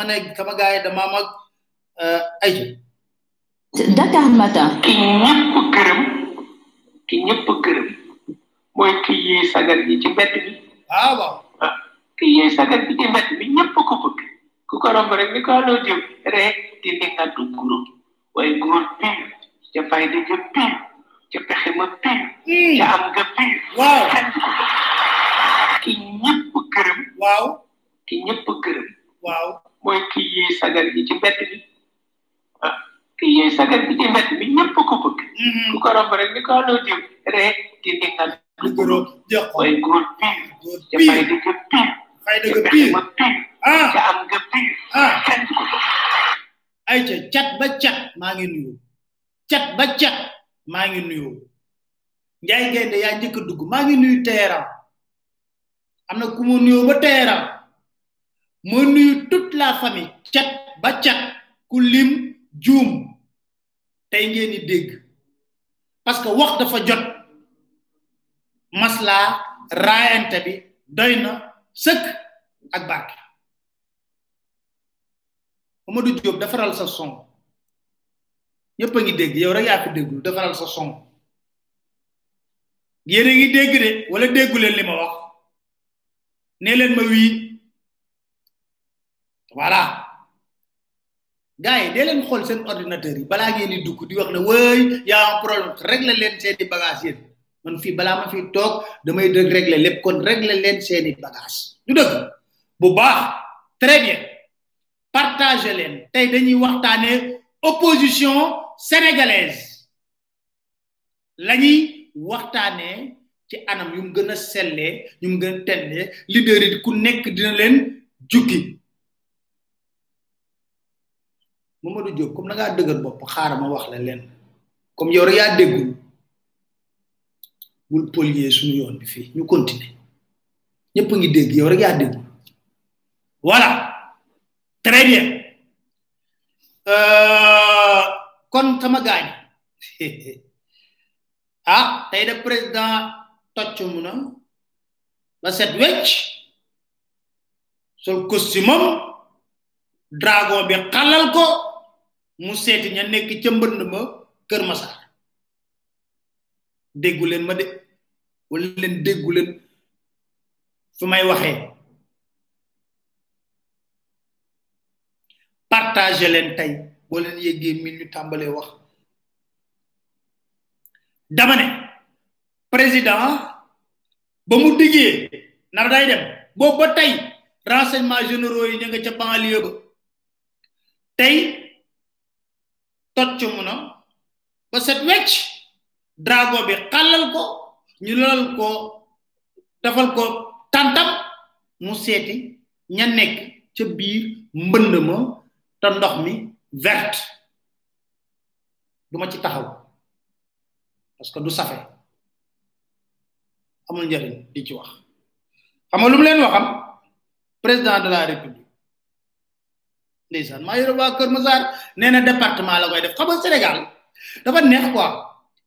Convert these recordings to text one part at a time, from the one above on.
dama ne sama gaay yi dama mag ay Dakar Matin. ki ñëpp gërëm ki ñëpp gërëm mooy ki yee sagar yi ci mbedd bi waaw waaw. Ah ki yee sagar ci mbedd bi ñëpp ko bëgg. Ku ko romb rek ni ko loo jëm. Rek di ne nga du guro waaye góor pire ca fayda ga pire ca pexe ma pire ca am nga pire waaw. Ki ñëpp gërëm waaw. Ki ñëpp gërëm waaw mooy ki yee sagar yi ci mbedd bi ah ki yee sagar bi ci mbedd bi ñëpp ko bëgg. Ku ko romb rek ni ko loo jëm rek di du lu guro ko. Waaye góor pire. Ca fay dëgg ah! Ca am nga ah! Kenn ko. Cat ba cat maa ngi nuyu. Cat ba cat maa ngi nuyu. Njaay gaynde yaa njëkk a dugg maa ngi nuyu teeram am na ku ma nuyoo ba teeram ma nuyu toute la famille. Cat ba cat ku lim juum. Tey ngeen di dégg. Parce que wax dafa jot. Masla raayante bi doy na sëkk ak barke. Mamadou Diop defaral sa son ñëpp a ngi dégg. Yow rek fi déggul defaral sa son yéen ngi dégg de wala déggu leen li ma wax. Nee leen ma wii voilà. Gars yi dee leen xool seen ordinateur yi. Balaa ngeen di dugg di wax ne wëy y a un problème. Régler leen seeni bagage yéen. Man fii balaa ma fi toog damay dëgg régler lépp. Kon régler leen seeni bagage du dëgg. Bu baax. Très bien. Partager leen. Tey dañuy waxtaane opposition sénégalaise. Lañuy waxtaane ci anam yu mu gën a sellee yu mu gën a leader yi ku nekk dina leen jukki Mamadou Diop comme da ngaa dëgër bopp ma wax la leen. Comme yow rek yaa déggul bul polier suñu yoon bi fii ñu continuer. Ñëpp a ngi dégg yow rek yaa déggul voilà. Très bien. Euh, kon sama gaañ. Ah tey de président tocc mu na ba set wecc sol costume dragon bi xalal ko mu seeti ña nekk ca mbënd ma kër Massar déggu leen ma de wala leen déggu leen fu may waxee. Partagé leen tey boo leen yéggee min ñu tàmbalee wax. Dama ne président ba mu diggee nar day dem. Boobu ba tey renseignements généraux yi ña nga ca banlieue ba. Tey tocc mu na ba set wecc dragon bi xalal ko ñu lal ko defal ko tantam mu seeti ña nekk ca biir mbënd ma ndox mi verte duma ci taxaw parce que du safe. Amul njariñ di ci wax. Xam nga lu mu leen waxam? Président de la république ndeysaan maa yore waa Kër Massar nee na département la koy def. Xam nga Sénégal dafa neex quoi.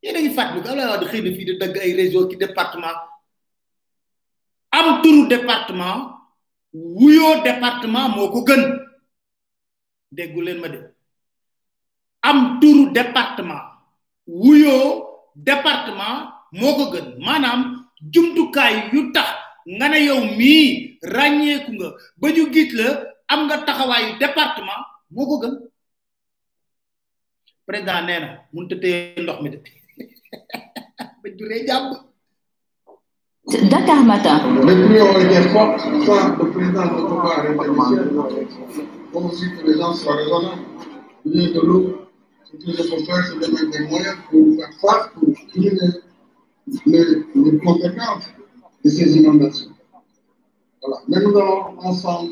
Yéen a ngi fàttali ko Abdoulaye Wade xëy na fii di dagg ay réseau ki département. Am turu département wuyoo département moo ko gën. Déggu leen ma de. Am turu département wuyoo département moo ko gën. Maanaam jumtukaay yu tax nga ne yow mii ràññeeku nga ba ñu gis la am nga taxawaayu département moo ko gën président nee na mun te téye ndox mi de ba juree jàmm Dakar Matin. Les été fortes, ça, le président ne peut pas arrêter Il faut aussi que les gens soient raisonnables. Il y a de l'eau. Ce que je peux faire, c'est de mettre des moyens pour faire face, pour tuer les, les, les conséquences de ces inondations. Voilà. Mais nous allons ensemble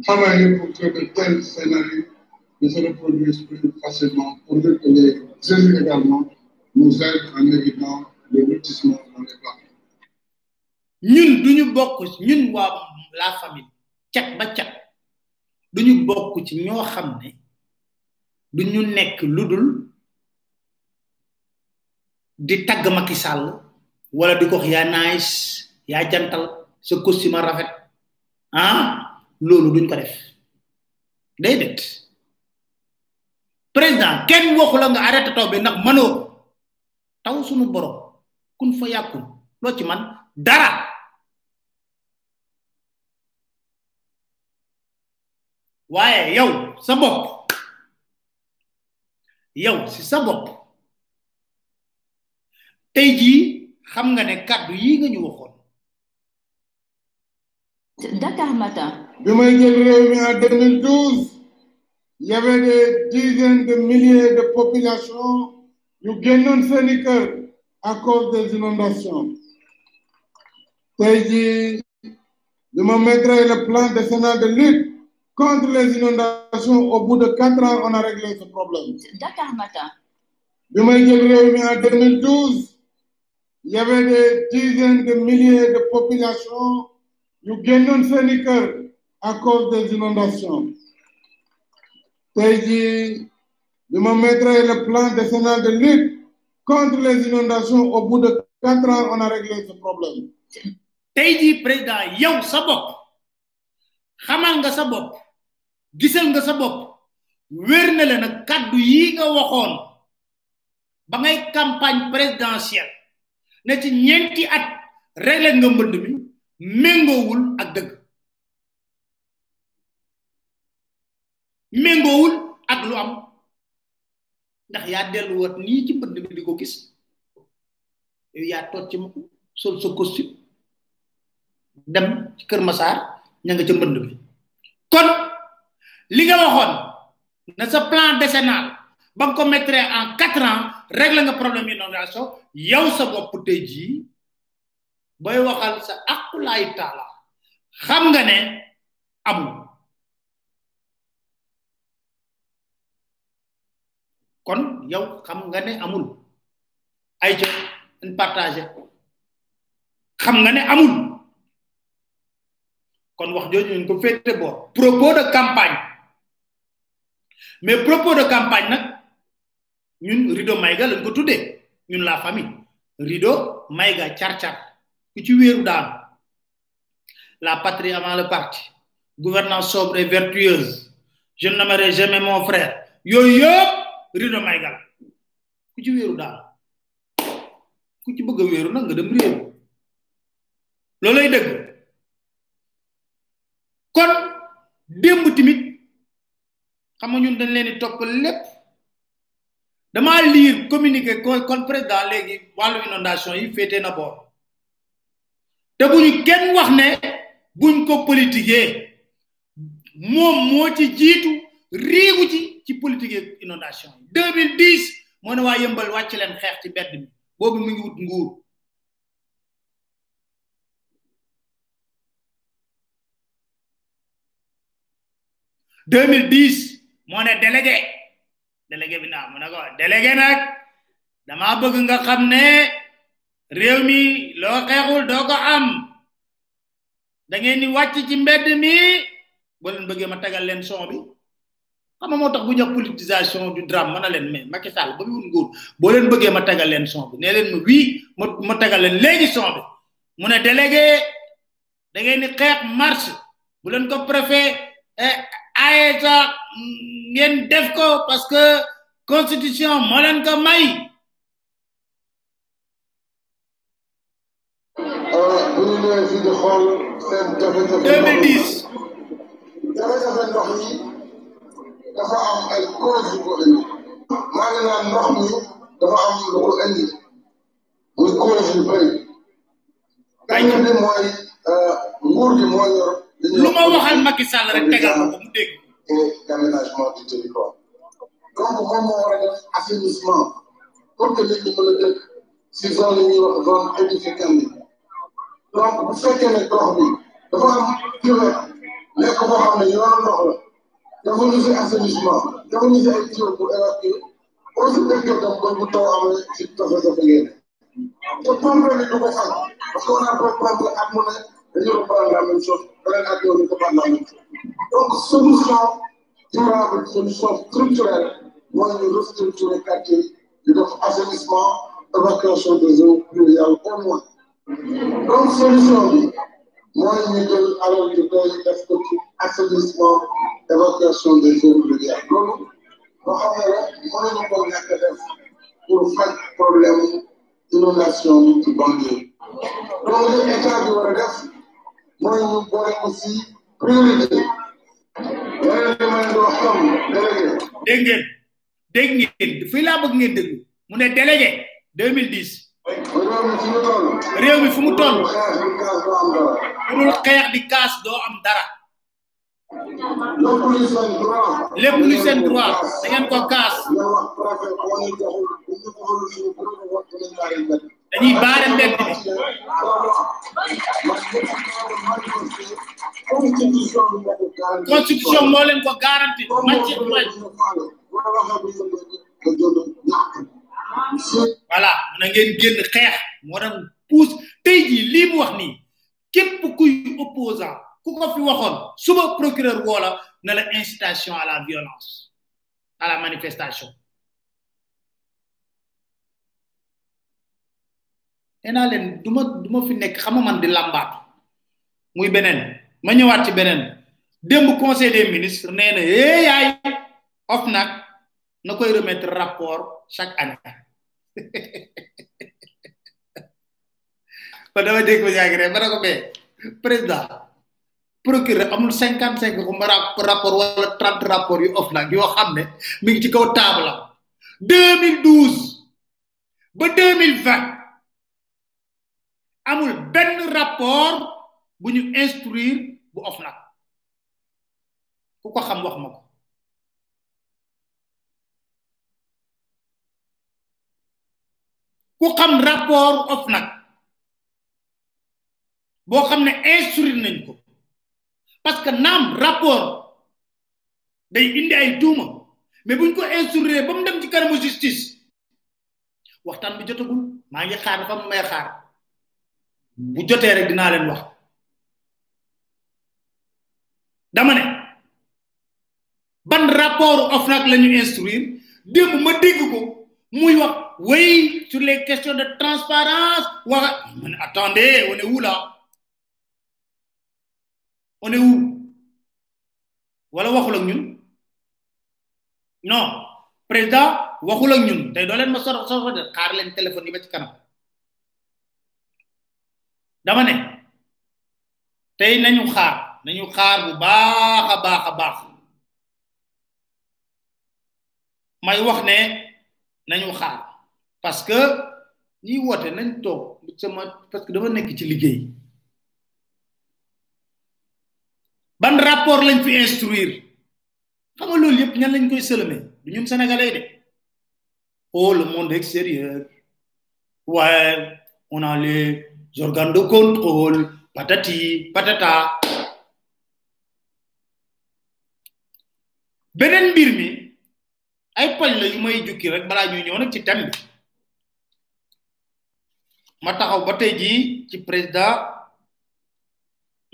travailler pour que de tels scénarios ne se reproduisent plus facilement, pour que les élus également nous aident en évitant le lotissement dans les ñun duñu bokk ñun waa la famille. Cat ba cat. Duñu bokk ci ñoo xam ne duñu nekk di tagg Macky Sall wala di ko wax yaa nice yaa jantal sa costume rafet. Ah? Loolu duñ ko def. Déedéet. Président kenn waxu la nga arrêté taw mënoo ko. Taw sunu borom kun fa yàkkun loo ci man? Dara. Waaye yow sa bopp. Yow si sa bopp. Tey jii xam nga ne kàddu yi nga ñu waxoon. Dakar Matin. Mi en 2012 il y avait des dizaines de milliers de populations. À cause des inondations. Bi ma mettre le plan décennal de lutte contre les inondations. Au bout de quatre ans on a réglé ce problème. Dakar Matin. réew mi en 2012 il y avait des dizaines de milliers de populations. Seeni kër à cause des inondations. Tey bi ma mettre le plan décennal de lutte contre les inondations au bout de quatre ans on a réglé ce problème. Tey jii président yow sa bopp xamal nga sa bopp gisal nga sa bopp wér na la nag kàddu yi nga waxoon ba campagne présidentielle ne ci ñeenti at réglé nga mbënd mi méngoowul ak dëgg ndax yaa delluwaat nii ci mbënd mi di ko gis. Yow yaa toog ci ma sol sa costume dem ci Kër Massar ña nga ca mbënd bi kon li nga waxoon na sa plan décennal ba ko mettre en quatre ans régler nga problème inondation yow sa bopp tey jii booy waxal sa aqulaay taala xam nga ne amul kon yow xam nga ne amul. Ay ca ñu partagé xam nga ne amul. Kon wax jooju ñu ko féete boor. Propos de campagne. Mais propos de campagne nag ñun rido mayga lañ ko tuddee. Ñun la famille. Rido mayga car-car ku ci wéeru daanu. La patrie avant le parti. Gouvernance sobre et vertueuse. Je ne nommerai jamais mon frère. Yooyu yëpp rido may gala. Ku ci wéeru daanu ku ci bëgg a wéeru nag nga dem réeru kon démb timit xam nga ñun dañ leen di topp lépp. Dama lire communiqué kon kon président léegi wàllu inondation yi féete na boor. Te bu ñu kenn wax ne buñ ko politiqué moom moo ci jiitu riigu ci ci politique inondation yi. 2010 moo ne waa yëmbal leen xeex ci bedd mi. Boobu mu ngi wut nguur. deux mille dix moo délégué. Délégué bi naa mu ne ko délégué nag dama bëgg nga xam ne réew mi loo xeexul doo ko am. Da ngeen ni wàcc ci mbedd mi. Boo bëggee ma tagal leen son bi. Xam moo tax bu ñu politisation du drame mën a leen mais Macky Sall ba mu wut nguur boo leen bëggee ma tagal leen son bi nee leen ma wii ma ma tagal leen léegi son bi. Mu ne délégué da ngeen ni xeex marche bu leen ko préfet aye sax ngeen def ko parce que constitution moo leen ko may. Bu ñu ñëwee fii di xool seen jafe-jafe. 2010 jafe-jafe ndox yi dafa am ay cause yu ko indi maa ngi naan ndox mi dafa am lu ko indi muy cause yu bëri benn bi mooy nguur gi moo yor lu ma waxal Macky Sall rek tegal ma ko mu dégg et d'aménagement du territoire donc moom moo war a def assainissement pour que nit ñi mën a dëkk si zone yi ñuy wax zone édificante yi donc bu fekkee ne gox bi dafa am kilomètre nekk boo xam ne yoonu ndox la dafa ñu si assainissement dafa ñu si ay tuyaux pour évacuer aussi dëkkee tam ba bu taw amee si jafe-jafe ngeen te faj parce que on a pas pompe at mu ne dañu reprendre la même chose. Beneen at yow ñu reprendre la même chose. Donc solution durable solution structurelle mooy ñu restructurer quartier. Yi di def assainissement évacuation des eaux pluviales au moins. Donc solution bi mooy ñu jël alal ju doy def évacuation des eaux pluviales loolu loo xam ne la mënuñu ko ñàkk a def pour faj problème inondation bi ci banlieue. Donc li état bi war a def mooy ñu boole ko priorité. Yeneen li may wax tam délégué. Dégg ngeen dégg ngeen fii laa bëgg ngeen déglu. Mu ne délégué 2010 réew mi fi mu toll. Réew mi fu mu toll. Doo xeex di kaas doo am dara. lépp lu seen droit da ngeen ko kaas. Dañuy baare mbedd bi. Constitution moo ko garanti man ci man voilà mën ngeen génn xeex moo doon puus tey jii lii mu wax nii képp kuy opposant ku ko fi waxoon suba procureur woola na la incitation à la violence à la manifestation. Nee naa du du fi nekk xam nga man di muy beneen ma ñëwaat ci beneen. Démb conseil des ministres nee na yaay of nag na koy remettre rapport chaque année. Ba dama dégg rek ko président procureur amul cinquante cinq rapport wala trente rapport yu of nag yoo xam ne mi ngi ci kaw table am. deux mille douze ba deux mille vingt amul benn rapport bu ñu instruire bu of nag ku ko xam wax ma ko. ku xam rapport of nag boo xam ne instruire nañ ko. Parce que naam rapport. Day indi ay tuuma. Mais buñ ko instruire ba mu dem ci kanamu justice waxtaan bi jotagul. Maa ngi xaar dafa may xaar. Bu jotee rek dinaa leen wax. Dama ne ban rapport of nag la ñu instruire? Démb ma dégg ko muy wax oui sur les questions de transparence. Wax ma attendez on est où là on est où? Wala waxul ak ñun? Non. Président waxul ak ñun. Tey doo leen ma sor sor de xaar leen téléphone yi ba ci kanam. Dama ne tey nañu xaar nañu xaar bu baax a baax a baax. May wax ne nañu xaar. Parce que ñi woote nañ toog sama parce que dama nekk ci liggéey. Ban rapport lañ fi instruire. Xam nga loolu yëpp ñan lañ koy sëlëme du ñun sénégalais de. Oh le monde extérieur. Ouais on a les organes de contrôle. Patati patata. Beneen mbir mi ay poñ la yu may jukki rek balaa ñuy ñëw nag ci thème bi. Ma taxaw ba tey jii ci président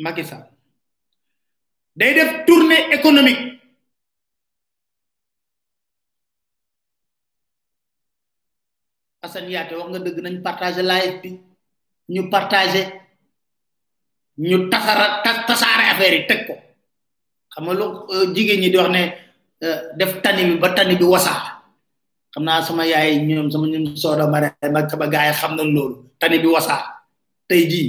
Macky Sall day def tournée économique. Assane Yaate wax nga dëgg nañ partager live bi ñu partager ñu tasara tasaare affaire yi teg ko. Xam nga lu jigéen ñi di wax ne def tani bi ba tani bi wasa xam naa sama yaay ñoom sama ñoom sooda mare mag sama gaay xam na loolu tani bi wasa tey jii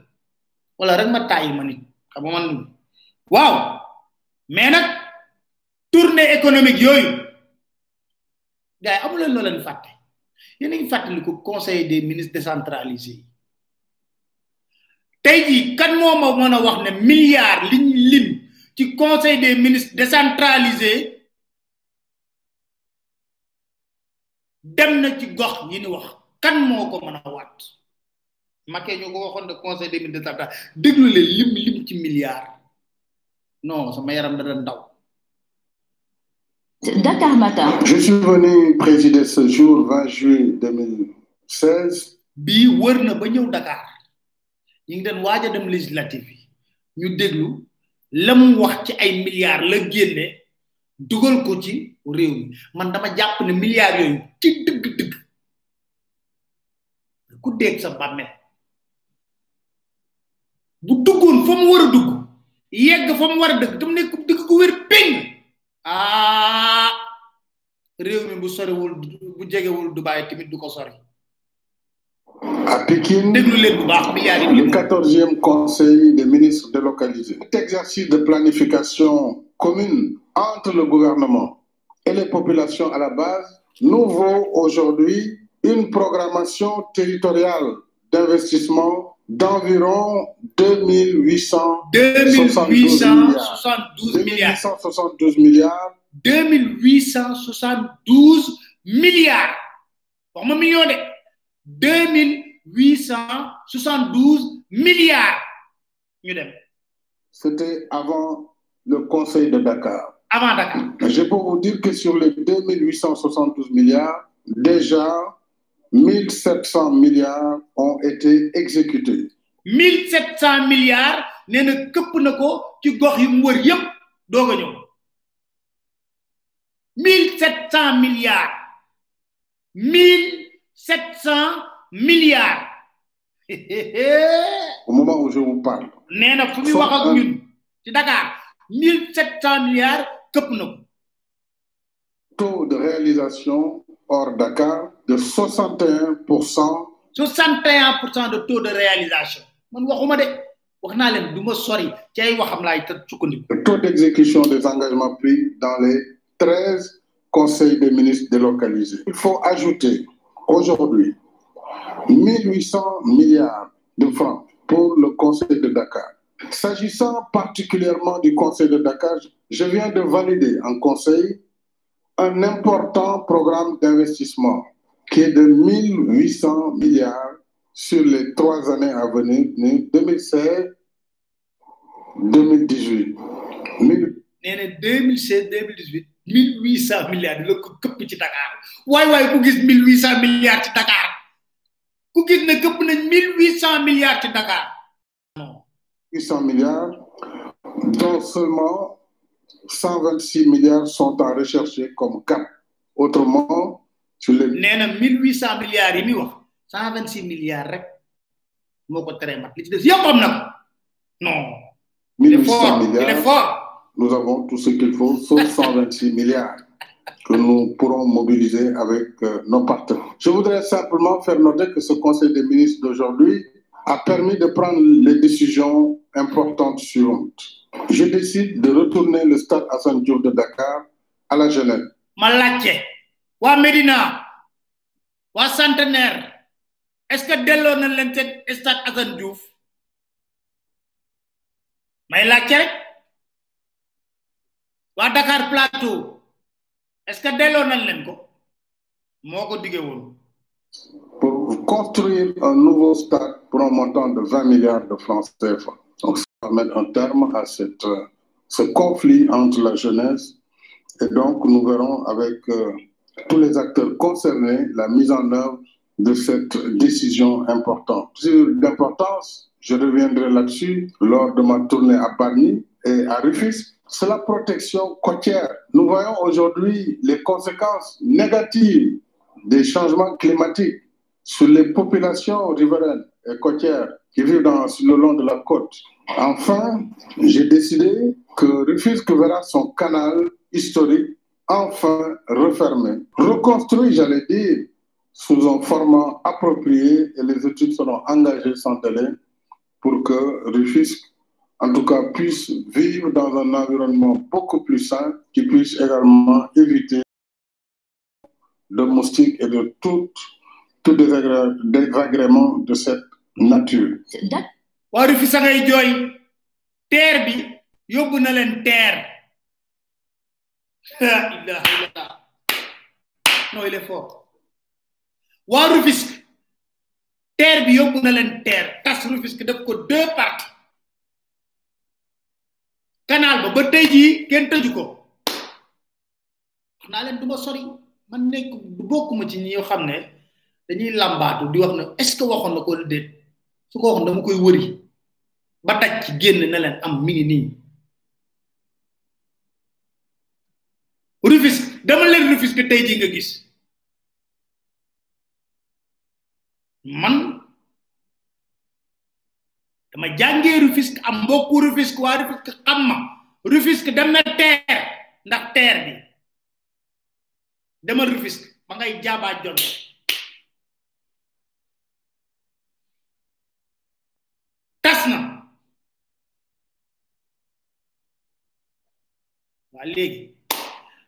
wala rek ma tàyyi ma nit xam nga man waaw mais nag tournée économique yooyu gars yi amuleen loo leen fàtte. Yéen a ngi fàttali conseil des ministres décentralisé yi. Tey jii kan moo ma mën a wax ne milliards liñ lim ci conseil des ministres décentralisé dem na ci gox yi ni wax. Kan moo ko mën waat? Macky ñu ko waxoon de conseil des ministres décentralisé déglu leen lim lim ci milliards non sama yaram da doon daw. Dakar Matin. Je suis venu présider ce jour 20 juillet 2016. bii wër na ba ñëw Dakar. Ñu ngi doon waaj a dem législative yi. Ñu déglu la mu wax ci ay milliards la génne dugal ko ci réew mi. Man dama jàpp ne milliards yooyu ci dëgg-dëgg ku dégg sa bàmmeel. Bu duggoon fa mu war a dugg yegg fa mu war a dëgg tam nekk dëgg ko wér péng ah réew mi bu soriwul bu jegewul Dubaay tamit du ko sori. À Pékin, le 14e Conseil des ministres délocalisés. Cet exercice de planification commune entre le gouvernement et les populations à la base nous vaut aujourd'hui une programmation territoriale d'investissement d'environ 2800 2872 milliards. 2872 milliards. 2872 milliards. Million de. 2872 milliards. C'était avant le Conseil de Dakar. avant Dakar. Je peux vous dire que sur les 2872 milliards, déjà 1700 milliards ont été exécutés. 1700 milliards nee na këpp na ko ci gox yu mu wër yépp doog a ñëw. 1700 milliards. 1700 milliards. Au moment où je vous parle, nee na fu muy wax ak ñun ci Dakar 1700 milliards këpp na ko. Taux de réalisation hors Dakar de de 61%. 61% de taux de réalisation. Man waxuma de wax naa leen du ma sori ci ay waxam laay te sukkandiku. Le taux d'exécution des engagements pris dans les 13 conseils des ministres délocalisés. Il faut ajouter aujourd'hui 1800 milliards de francs pour le conseil de Dakar. S'agissant particulièrement du conseil de Dakar, je viens de valider en conseil un important programme d'investissement qui est de 1800 milliards sur les trois années à venir, 2016, 2018. Mille- nee na 2016 2018 1800 milliards la ko këpp ci Dakar waay waay ku gis 1800 milliards ci Dakar? Ku gis ne këpp nañ 1800 milliards ci Dakar? non 800 milliards, dont seulement 126 milliards sont à rechercher comme cap. Autrement, nee na 1800 milliards yi muy wax 126 milliards rek moo ko teree mat li ci des yëpp am na ko non. il est 1800 fort il est milliards, fort. nous avons tout ce qu'il faut, sauf 126 milliards que nous pourrons mobiliser avec euh, nos partenaires. Je voudrais simplement faire noter que ce Conseil des ministres d'aujourd'hui a permis de prendre les décisions importantes suivantes. Je décide de retourner le stade Hassan Diouf de Dakar à la jeunesse. ma laajte waa Médina waa Centenaire est-ce que delloo na leen seen stade Assane Diouf? May laajte rek. Waa Dakar Plateau est-ce que delloo nañ leen ko? Moo ko diggee pour construire un nouveau stade pour un montant de 20 milliards de francs CFA. Donc, ça va mettre un terme à cette, euh, ce conflit entre la jeunesse et donc nous verrons avec euh, tous les acteurs concernés la mise en œuvre de cette décision importante. Sur l'importance, je reviendrai là-dessus lors de ma tournée à Barny et à Rufisque. C'est la protection côtière. Nous voyons aujourd'hui les conséquences négatives des changements climatiques sur les populations riveraines et côtières qui vivent le long de la côte. Enfin, j'ai décidé que Rufisque verra son canal historique enfin refermé, reconstruit, j'allais dire, sous un format approprié et les études seront engagées sans délai pour que Rufisque, en tout cas, puisse vivre dans un environnement beaucoup plus sain, qui puisse également éviter de moustiques et de tout, tout désagré- désagrément de cette nature. Dak- waa Rufi sa ngay jooy teer bi yóbbu na leen teer la ilaha illallah. Non il est waa Rufisque. Teer bi yóbbu na leen teer tas Rufisque def ko deux parties. Canal ba ba tey jii kenn tëju ko. Wax naa leen du ma sori. Man nekk bokkuma ci ñi xam ne dañuy làmbaatu di wax ne est-ce waxoon na ko déet. Su ko waxoon dama koy wëri. Ba taj ci génn na leen am mi ngi nii. Rufisque dama leen Rufisque tey jii nga gis. Man dama jàngee Rufisque am mbokku Rufisque waa Rufisque xam ma. Rufisque dem na teer ndax teer bi. Dama Rufisque ba ngay jaabaa jon tas na. Waa léegi.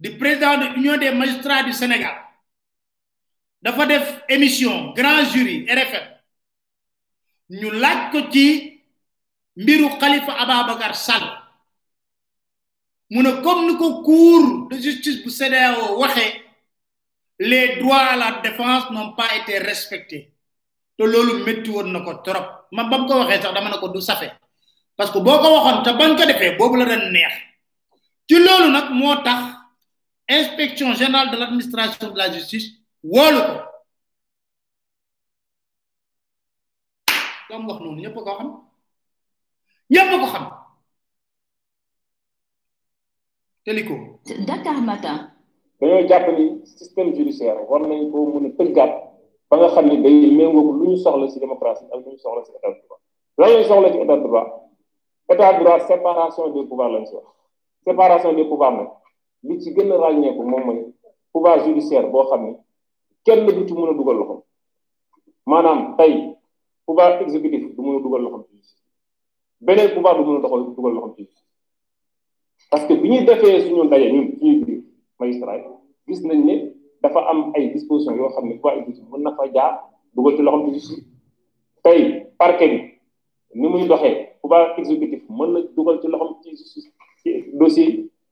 di président de l'Union des magistrats du Sénégal. Dafa def émission grand jury RFM ñu laaj ko ci mbiru Khalifa Ababacar Sall. Mu ne comme ni ko de justice bu les droits à la défense n'ont pas été respectés. Te loolu métti woon na ko trop. Man ko waxee sax dama parce que boo ko waxoon te bañ ko defee boobu la neex. Ci loolu nag moo inspection générale de l'administration de la justice woolu ko. Lam wax noonu ñëpp ko xam. Ñëpp ko xam. Teliko. Dakar Matin. dañoo jàpp ni système judiciaire war nañ ko mën a tëggaat ba nga xam ni day méngoo lu ñu soxla ci démocratie ak lu ñu soxla ci état de droit. Lan lañ soxla ci état de droit? État de droit séparation des pouvoirs lañ ci wax séparation des pouvoirs nag li ci gën a pouvoir judiciaire boo xam ni kenn du ci mën a dugal pouvoir exécutif du mën a dugal pouvoir du mën a parce que bi ñuy defee suñu ndaje ñun biir magistrat gis nañ ne dafa am ay dispositions yoo xam ne pouvoir exécutif mën na fa jaar dugal ci ci justice. Tey parquet pouvoir exécutif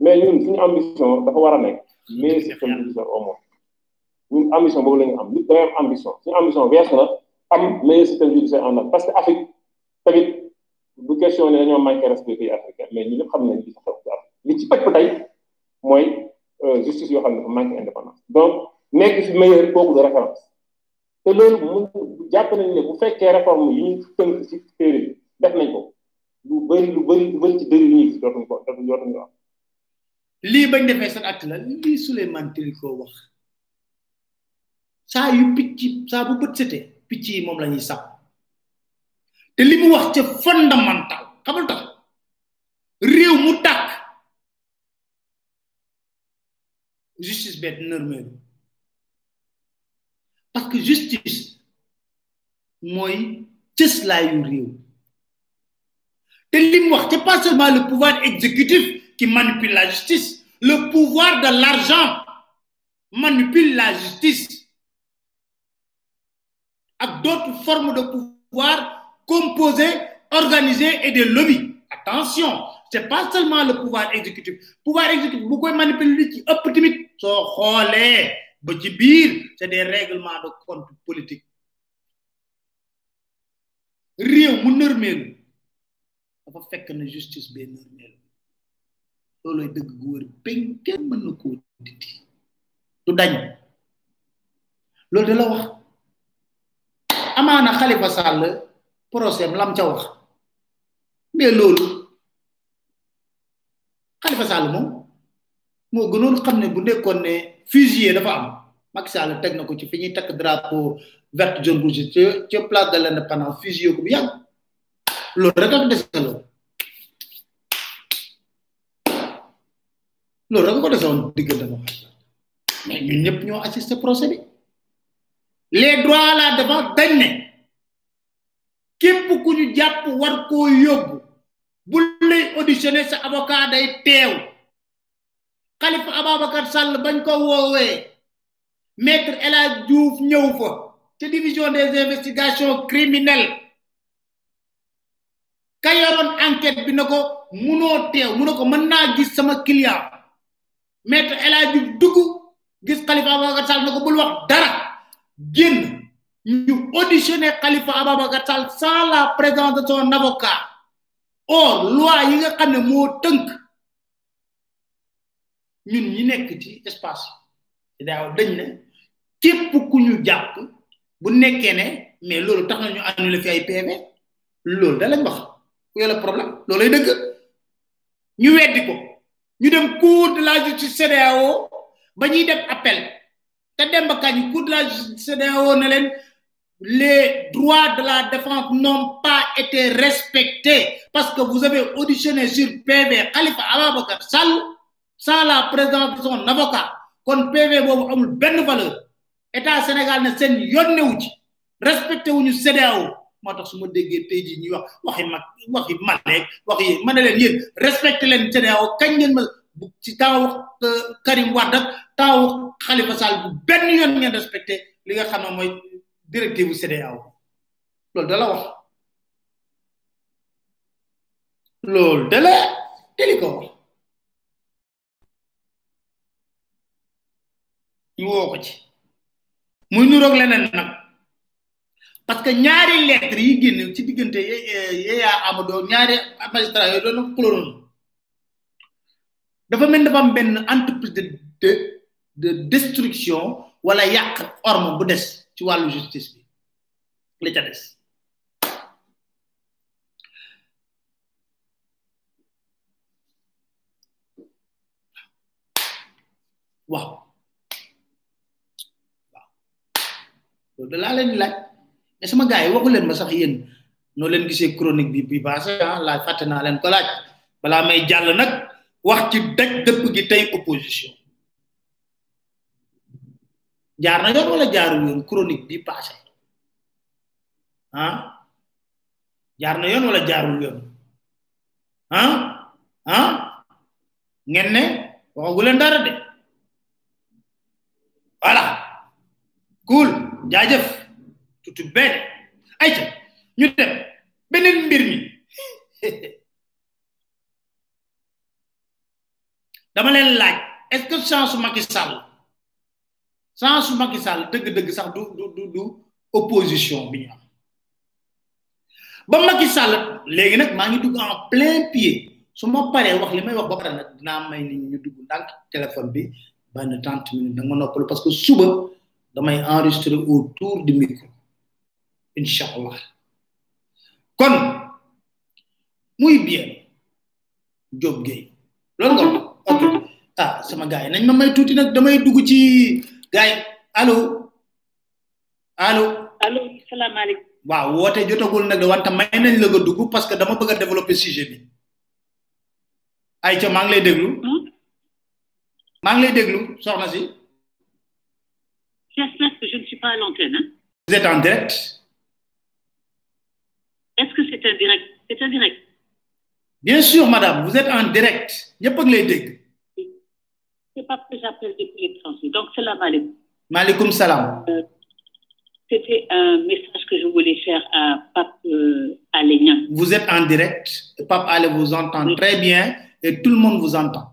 mais ñun suñu ambition dafa war a nekk. Mais système judiciaire au monde ambition boobu la ñu am. Li da ngay am ambition. Suñu ambition wees na am meilleur système judiciaire Afrique parce que Afrique tamit du question ne dañoo manqué respect pays africain mais ñu ñëpp xam nañ li ci xew ci Afrique li ci tey mooy justice yoo xam ne dafa manqué indépendance. Donc nekk fi meilleur kooku de référence. Te loolu mu jàpp nañ ne bu fekkee réforme yi ñu tënk ci téere bi def nañ ko. Lu bëri lu bëri lu bëri ci dëri yi ñuy gis lii bañ defee seen acte la lii Souleymane Teliko wax. Saa yu picc saa bu bët setee picc yi moom la ñuy te li mu wax ca fondamental xamul tax? Réew mu tàkk. Justice bet nërmeelu parce que justice mooy cëslaayu réew. Te li mu wax c'est pas seulement le pouvoir exécutif qui manipule la justice. Le pouvoir de l'argent manipule la justice. Ak d'autres formes de pouvoir composés organisés et des lobbies. Attention c'est pas seulement le pouvoir exécutif. Pouvoir exécutif soo xoolee ba ci biir c'est des règlements de compte politique. Réew mu nërmeelu dafa fekk na justice bee nërmeelu looloy dëgg gu wër peñ kenn mën na dañ. Loolu da la wax. Amaana Khalifa Sall procès lam ca wax. Mais loolu Khalifa Sall moom moo gënoon xam ne bu nekkoon ne fusillé dafa am. Macky Sall teg na ko ci fi ñuy takk drapeau vert jaune rouge ca ca place de l'indépendance fusillé ko bu yàgg. Loolu rek ak dese loolu. Loolu rek ko dese woon diggante ma mais ñun ñëpp ñoo assisté procès bi. Les la défense dañ ne képp ku ñu jàpp war koo yóbbu. Bu lay auditionné sa avocat teew. Khalifa Ababacar Sall bañ ko woowee. Maître El Hadj Diouf ñëw fa ca division des investigations criminelles. Ka yoroon enquête bi na ko munoo teew mu ne ko mën naa gis sama client. Maître El Hadj Diouf dugg gis Khalifa Ababacar Sall na ko bul wax dara génn ñu auditionné Khalifa Ababacar Sall sans la présence de son avocat. Or loi yi nga xam ne tënk ñun ñi nekk ci espace daaw dañ ne képp ku ñu jàpp bu nekkee ne mais loolu tax na ñu annulé fi ay PV loolu da lañ wax yàlla problème loolu lay dëgg. Ñu weddi ko ñu dem cour de la justice CEDEAO ba ñuy def appel. Te dem ba kañ cour de la justice CEDEAO ne leen les droits de la défense n'ont pas été respectés parce que vous avez auditionné sur PV Khalifa Ababacar Sall sans la présence de son avocat. Kon PV boobu amul benn valeur. État Sénégal ne seen yónnewu ci. Respecté wuñu CEDEAO moo tax su ma déggee tey jii ñuy wax waxi mag waxi Malek waxi ma ne leen yéen respecté leen CEDEAO kañ ngeen ma ci temps Karim Wade ak temps Khalifa Sall bu benn yoon ngeen respecté li nga xam ne mooy directive CEDEAO loolu da la wax. Loolu dala la teli ko wax. Ñu woo ko ci. Muy nuroog leneen nag. Parce que ñaari lettre yi génn ci diggante Yaya Amadou ñaari magistrat yooyu doon clonon dafa mel dafa am benn entreprise de de de wala yàq orme bu des ci wàllu justice bi li ca des. Waaw. Waaw. Loolu da mais sama gars yi waxu leen ma sax yéen noo leen gisee chronique bi bi passé ah laaj fàtte naa leen ko laaj balaa may jàll nag wax ci daj dëpp gi tey opposition. Jaar na yoon wala jaarul yoon chronique bi passé ah jaar na yoon wala jaarul yoon ah ah ngeen ne? Waxagu leen dara de voilà cool. Jaajëf tutu benn. Ayca ñu dem beneen mbir mi. Dama leen laaj est-ce que chance Macky Sall chance Macky Sall dëgg-dëgg sax du du du opposition bi ñu am. Ba Macky Sall léegi nag maa ngi dugg en plein pied. Su ma paree wax li wax ba pare nag dinaa may nit ñu dugg ndànk téléphone bi benn trente minutes da nga noppalu parce que suba damay enregistrer autour du micro incha allah kon muy bien Diop Gueye loolu nga ok ah sama gars yi nañ ma may tuuti nag damay dugg ci gars yi allo allo. allo salaamaaleykum. waaw woote jotagul nag de wante may nañ la nga dugg parce que dama bëgg a développer sujet bi maa ngi lay déglu. maa ngi lay déglu soxna si. J'espère que je ne suis pas à l'antenne. Hein? Vous êtes en direct? Est-ce que c'est un direct? C'est un direct. Bien sûr, madame, vous êtes en direct. Il n'y a pas de l'aider. C'est pas que j'appelle depuis l'étranger. Donc, salam alaikum. Malikum salam. Euh, C'était un message que je voulais faire à Pape euh, Alénian. Vous êtes en direct. Pape Ale vous entend oui. très bien et tout le monde vous entend.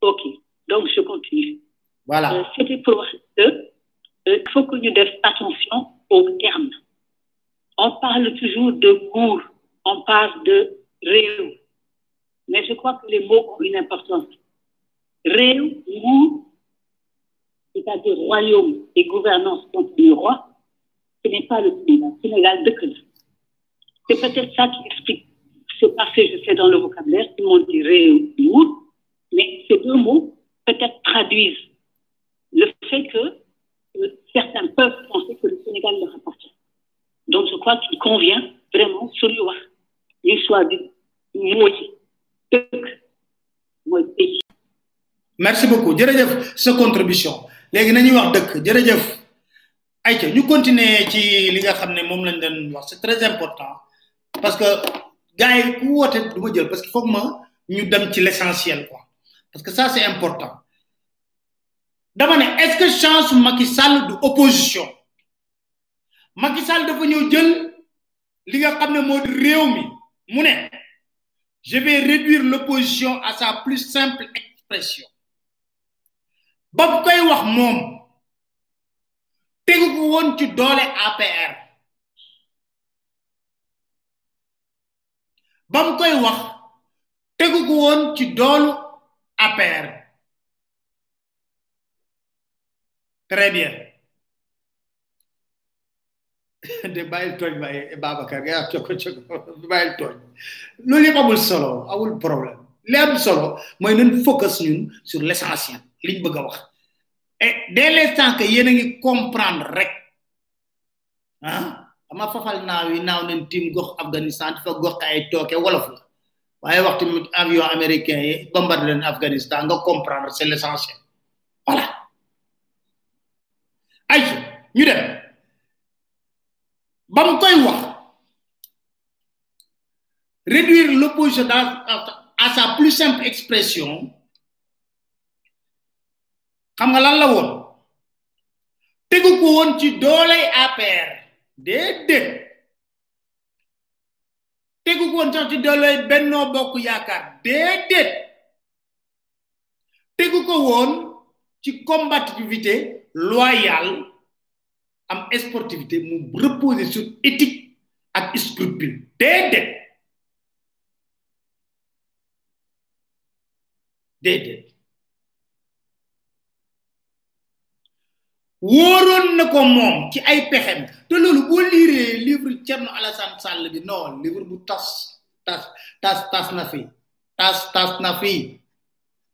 Ok. Donc, je continue. Voilà. Euh, C'était pour voir que il faut que nous fassions attention aux termes. On parle toujours de cours, on parle de réew. Mais je crois que les mots ont une importance. Réew, cours, c'est-à-dire royaume et gouvernance contre le roi, ce n'est pas le Sénégal. Sénégal de que C'est peut-être ça qui explique. Parce que je sais dans le vocabulaire, tout le monde dit réew, cours, mais ces deux mots peut-être traduisent le fait que euh, certains peuvent penser que le Sénégal leur appartient. Donc, je crois qu'il convient vraiment, le wax, il soit du moitié, pays. Merci beaucoup. Jërëjëf sa contribution. Léegi nañuy wax dëkk jërëjëf. Ayca ñu continuer ci li nga xam ne moom lañ doon wax c'est très important parce que gars yi ku woote du ma jël parce que foog ma ñu dem ci l'essentiel quoi parce que ça c'est important. dama ne est-ce que chance Macky Sall du opposition? Macky Sall dafa ñëw jël li nga xam ne réew mi. Mu ne je vais réduire l'opposition à sa plus simple expression. Ba mu koy wax moom tegu ko woon ci doole APR ba mu koy wax tegu ko woon ci doolu APR Très bien. De bàyyil tooñ bàyyi Babacar nga coko coko bàyyil tooñ. Loolu yëpp amul solo amul problème. Li am solo mooy nañ focus ñun sur l'essentiel liñ bëgg a wax. Et dès l'instant que yéen a comprendre rek ah ama fafal naaw yi naaw nañ tim gox Afghanistan dafa gox ay tooke wolof la. Waaye waxtu avion américain yi bombardé leen Afghanistan nga comprendre c'est l'essentiel. Voilà. Ay ñu dem. Ba mu koy wax. Réduire l'opposition à sa plus simple expression. Xam nga lan la woon? Tegu ko woon ci dooley APR déedéet. Tegu ko woon ci dooley ci combativité loyale am sportivité mu reposer sur éthique ak scrupule. Déedéet. Déedéet. Wóoroon na ko ci ay pexem. Te loolu livre Thierno Alassane Sall bi non livre bu tas tas tas tas na tas tas na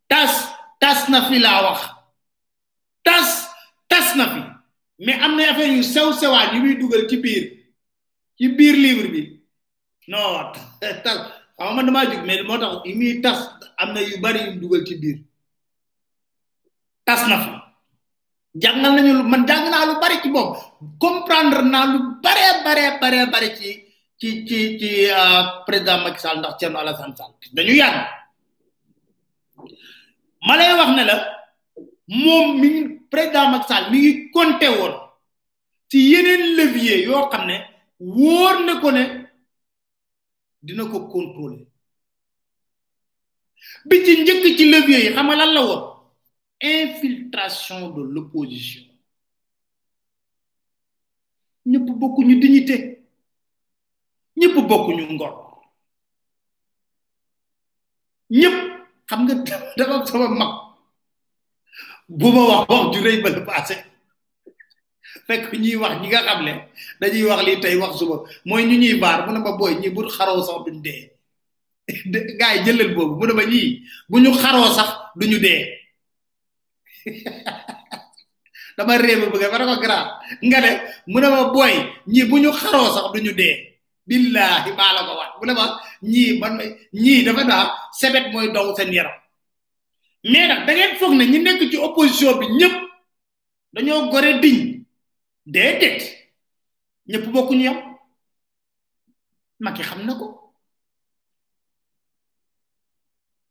tas tas na fi tas tas na mais am na affaire yu sew sewaan yu muy dugal ci biir ci biir livre bi. Non tas xam man damaa jug mais moo tax yu muy tas am na yu bari yu dugal ci biir. Tas na fi jàngal nañu man jàng naa lu bari ci moom comprendre naa lu bare bare bare bare ci ci ci ci président Macky Sall ndax Thierno Alassane Sall. Dañu yàgg. Ma lay wax ne la moom mi ngi président Macky mi ngi compté woon ci yeneen levier yoo xam ne wóor na ko ne dina ko contrôler. Bi ci njëkk ci levier yi xam nga lan la woon? Infiltration de l'opposition. Ñëpp bokkuñu dignité. Ñëpp bokkuñu ngor. Ñëpp xam nga dafa sama mag. Bu ma wax wax ju rëy ba la passé. Fekk ñuy wax ñi nga xam ne dañuy wax lii tey wax suba mooy ñu ñuy baar mu ne ma booy ñi bu xaroo sax duñ dee. Gars yi jëlal boobu mu ne ma ñii bu ñu xaroo sax duñu dee. Dama réew bëgg ma ne ko grand nga ne mu ne ma booy ñii bu ñu xaroo sax duñu dee. Billahi maa la ko wax mu ne ma ñii man ñii dafa naa sebet mooy dow seen yaram. Mais nag da foog ne ñi nekk ci opposition bi ñëpp dañoo gore diñ. Déedéet. Ñëpp bokkuñu yam. Macky xam na ko.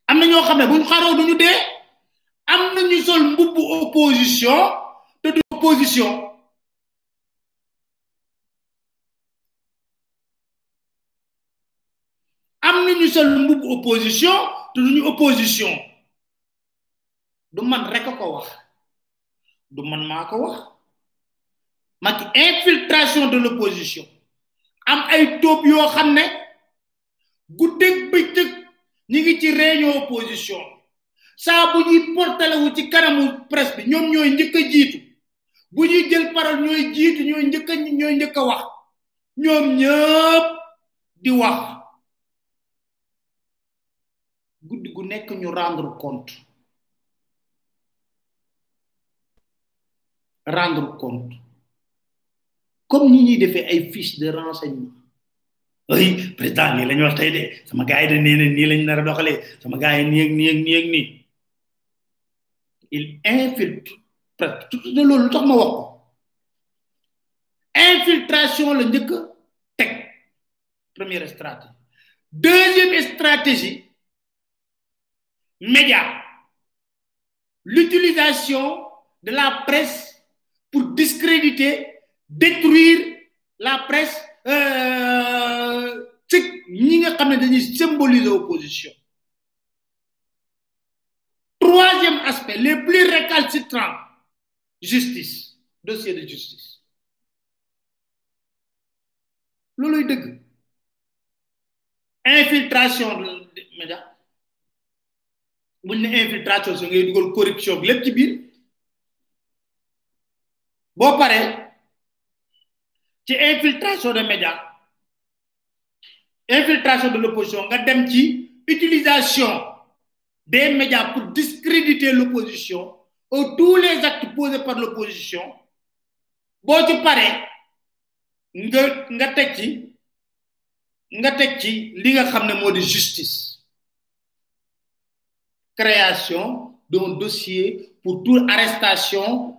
Am na ñoo xam ne buñ xaroo duñu dee. Am na ñu sol mbubbu opposition te du am na ñu sol mbubbu opposition te duñu opposition. Du man rek ko wax. Du man maa wax. Macky infiltration de l'opposition. Am ay tóob yoo xam ne guddeeg bëccëg ñi ngi ci réunion opposition saa bu ñuy portalewu ci kanamu presse bi ñoom ñooy njëkk a jiitu. Bu ñuy jël parole ñooy jiitu ñooy njëkk a ñooy njëkk a wax. Ñoom ñëpp di wax. Guddi gu nekk ñu rendre compte rendre compte. Comme ni ñuy defee ay fiche de renseignement. Ay président de. Il infiltre tout de loolu ko. Infiltration la njëkk première stratégie. Deuxième stratégie média. L'utilisation de la presse discréditer détruire la presse ci ñi nga xam ne dañuy symboliser opposition. Troisième aspect les plus récalcitrants justice dossier de justice. Looluy dëgg. Infiltration média. Buñ infiltration su ngay corruption boo paree ci infiltration de médias infiltration de l'opposition nga dem utilisation des médias pour discréditer l'opposition ou tous les actes posés par l'opposition. Boo ci paree nga nga teg ci nga teg ci li justice. Création d'un dossier pour toute arrestation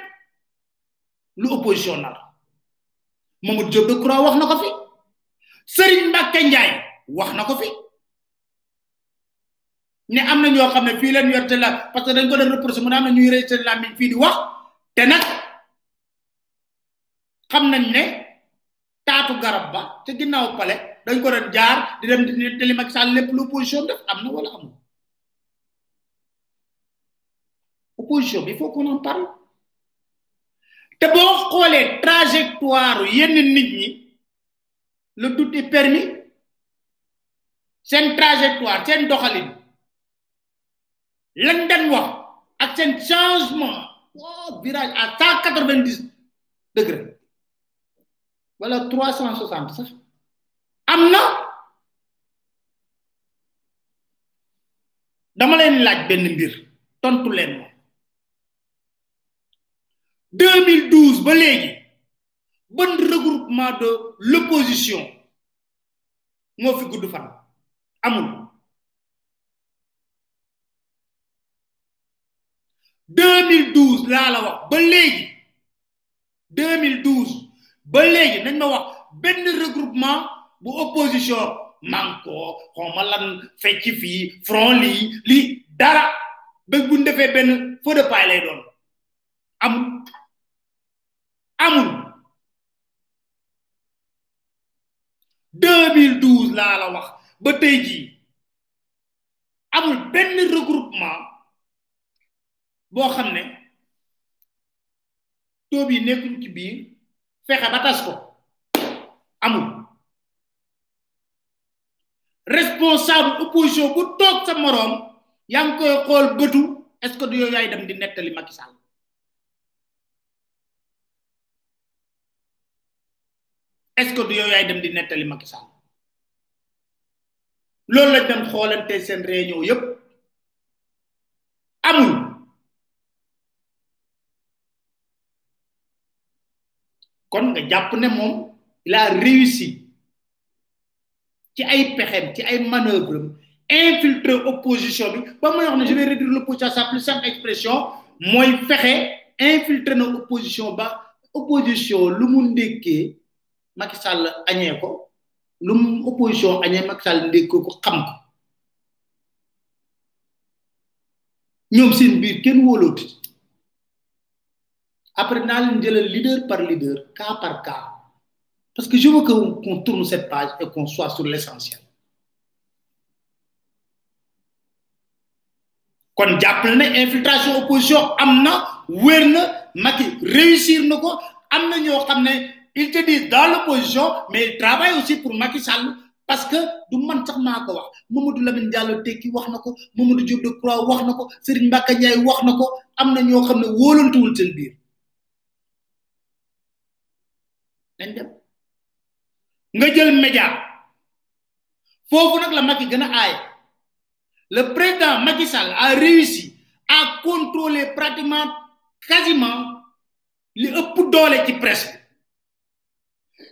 lu opposition nar mamadou diop de croix wax nako fi serigne mbacke ndjay wax nako fi ne amna ño xamne fi len yorte la parce que dañ ko dem reprocher mu amna ñuy reyté la min fi di wax té nak xam nañ ne garab ba ci ginnaw palé dañ ko doon jaar di dem di télé mak sall lepp l'opposition def amna wala amna. Opposition bi faut qu'on en parle te boo xoolee trajectoire yenn nit ñi le doute est permis seen trajectoire seen doxalin lañ dañ wax ak seen changement oh virage à cent quatre vingt dix degré wala trois cent soixante sax am na. Dama leen laaj benn mbir tontu leen ma 2012 ba léegi ban regroupement de l'opposition moo fi gudd fan? Amul. 2012 laa la wax ba léegi 2012 ba léegi nañ ma wax benn regroupement bu opposition manko xawma lan fecc fii front lii lii dara. Bés bu ñu defee benn feu de paille lay doon. Amul amul. 2012 laa la wax ba tey jii amul benn regroupement boo xam ne taux yi nekkuñ ci biir fexe ba tas ko. Amul. responsable opposition bu toog sa moroom yaa ngi koy xool bëtu est-ce que du yow yaay dem di nettali Macky Sall est-ce que du yow yaay dem di Macky Sall? Réunion il a réussi ci ay pexem ci ay manœuvre infiltrer opposition bi. Ba je vais réduire l'opposition à sa plus simple expression mooy fexe infiltrer na opposition ba. Opposition lu mu Macky Sall añee ko opposition añee Macky Sall ko xam ko. Après leader par leader cas par cas. Parce que je veux qu'on tourne cette page et qu'on soit sur l'essentiel. Kon jàppal na infiltration opposition am réussir ils te disent dans l'opposition mais ils travaillent aussi pour Macky Sall parce que du man sax maa ko wax. Mamadou Lamine Diallo tekki wax na ko Mamadou Diop Decroix wax na ko Serigne Mbacke Ndiaye wax na ko am na ñoo xam ne wóolantuwul seen biir. Dañ dem. Nga jël média. Foofu nag la Macky gën a aay le président Macky Sall a réussi à contrôler pratiquement quasiment li ëpp doole ci presse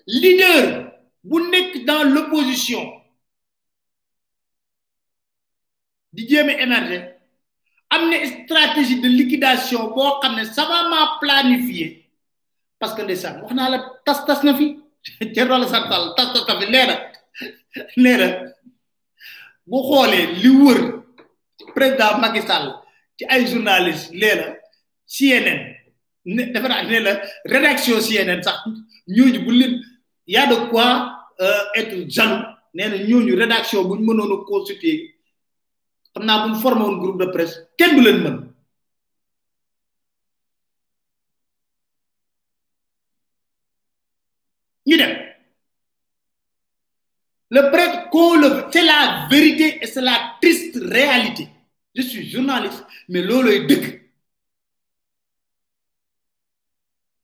leader bu nekk dans l'opposition di jéem a émerger am na stratégie de liquidation boo xam ne savamment planifié parce que ndeysaan wax naa la tas tas na fi. Thierno Alassane Sall tas tas na fi nee na bu xoolee li wër président Macky ci ay journaliste nee na CNN ne dafa naa rédaction CNN sax ñooñu bu leen y a de quoi être jaloux. Nee na ñooñu rédaction bu ñu mënoon a constituer xam naa bu ñu formé groupe de presse kenn du leen mën. Ñu dem. Le prêtre qu'on le c'est la vérité et c'est la triste réalité. Je suis journaliste mais loolooy dëgg.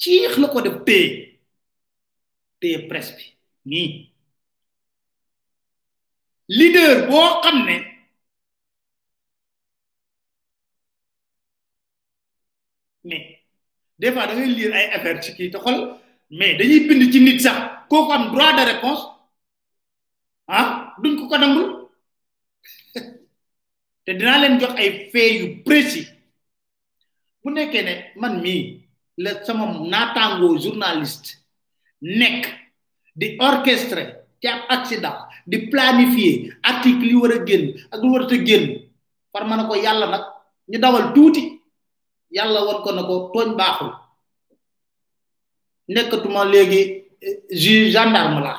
ciix la ko def téye téye presse bi nii. Leader boo xam ne mais des fois da ngay ay affaire ci kii te xol mais dañuy bind ci nit sax kooku am droit de réponse ah duñ ko ko nangul. Te dinaa leen jox ay fait yu précis. Bu nekkee ne man mii la sama naataangoo journaliste nekk di orchestre ci ab accident di planifier article war a génn ak lu war a génn far ma ne ko yàlla nag ñu dawal tuuti yàlla won ko na ko tooñ baaxul. Nekkatuma léegi juge gendarme la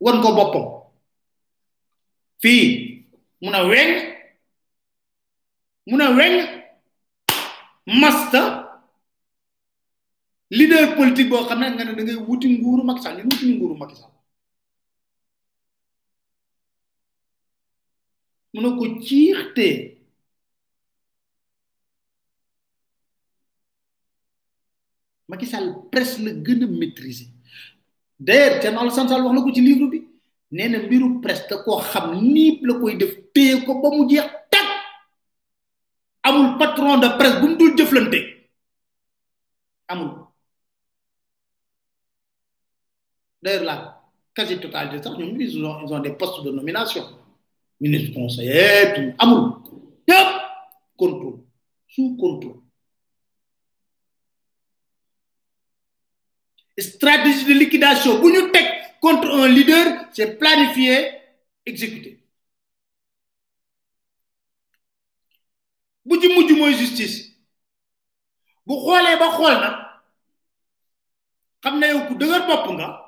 won ko boppam. Mun a weñ mun a weñ masta leader politique boo xam ne nga ne da ngay wuti nguuru Macky Sall ñu wuti nguuru Macky Sall. Mun a ko ciixte Macky Sall presse la gën a maîtriser d'ailleurs Thierno Alassane Sall wax na ko ci livre bi nee na mbiru presse da koo xam niip la koy def téye ko ba mu jeex tag amul patron de presse bu mu dul jëflante. Amul d'ailleurs la quasi totalité sax ñoom ils ont des postes de nomination. Ministre conseiller tout. Amul yëpp contrôle. Sous contrôle. Stratégie de liquidation. Ñu teg contre un leader c'est planifié exécuté. Ci mujj mooy justice. Ku dëgër bopp nga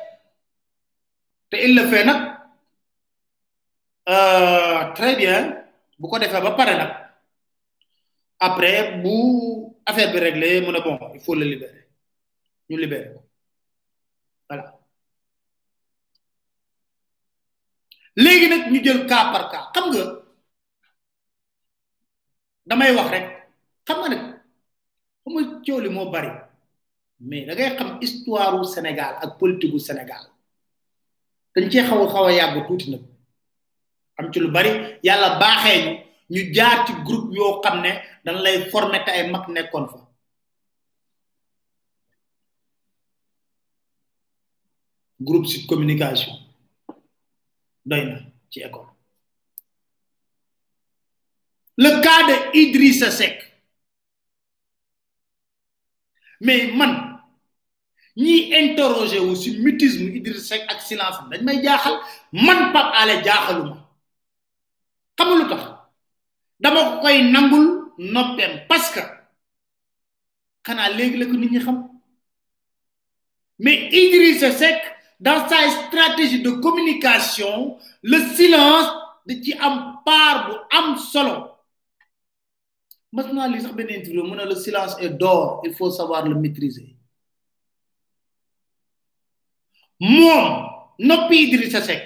te il le fait nag euh, très bien bu ko defee ba pare nag après bu affaire bi réglé mu ne bon il faut le ñu libérer ko. Voilà. Léegi nag ñu jël cas par xam nga damay wax rek xam nga nag xam nga li moo bari mais da ngay xam histoire u Sénégal ak politique u Sénégal. Dañ cee xaw xaw a yàgg tuuti nag. am ci lu bari. Yàlla baaxee ñu ñu jaar ci groupe yoo xam ne dañ lay former ay mag nekkoon fa. Groupe ci communication. Doy na ci école. Le cas de Idrissa Seck. Mais man ñi interroger wu ci mutisme Idrissa Seck ak silence dañ may jaaxal man Pape Alé jaaxaluma. Xam lu tax? Dama ko koy nangul noppeem parce que xanaa léegi la ko nit ñi xam. Mais Idrissa Seck dans sa stratégie de communication le silence da ci am part bu am solo. Mas naa li sax benn interview mu le silence est d'or il faut savoir le maîtriser moom noppi Idrissa Seck.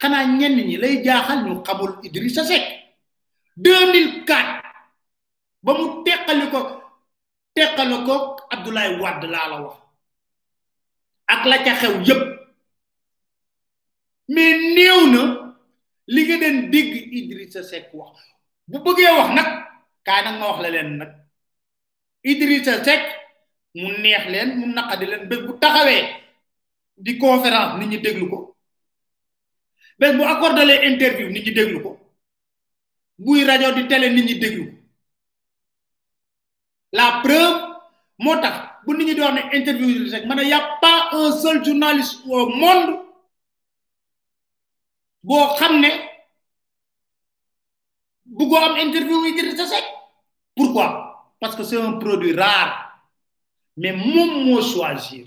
Xanaa ñenn ñi lay jaaxal ñu xamul Idrissa Seck. 2004 ba mu teqali ko teqali ko Abdoulaye Wade laa la wax. Ak la ca xew yépp. Mais néew na li nga den dégg Idrissa Seck wax. Bu bëggee wax nag kaay nag ma wax la leen nag. Idrissa Seck mu neex leen mu naqadi leen bés bu taxawee di conférence nit ñi déglu ko. Bés bu accordé les interview nit ñi déglu ko. Buy rajo di télé nit ñi déglu la preuve moo tax bu nit ñi di wax ne interview Idrissa Seck ma ne y a pas un seul journaliste au monde boo xam ne bëggoo am interview Idrissa Seck pourquoi? Parce que c'est un produit rare. Mais moom moo choisir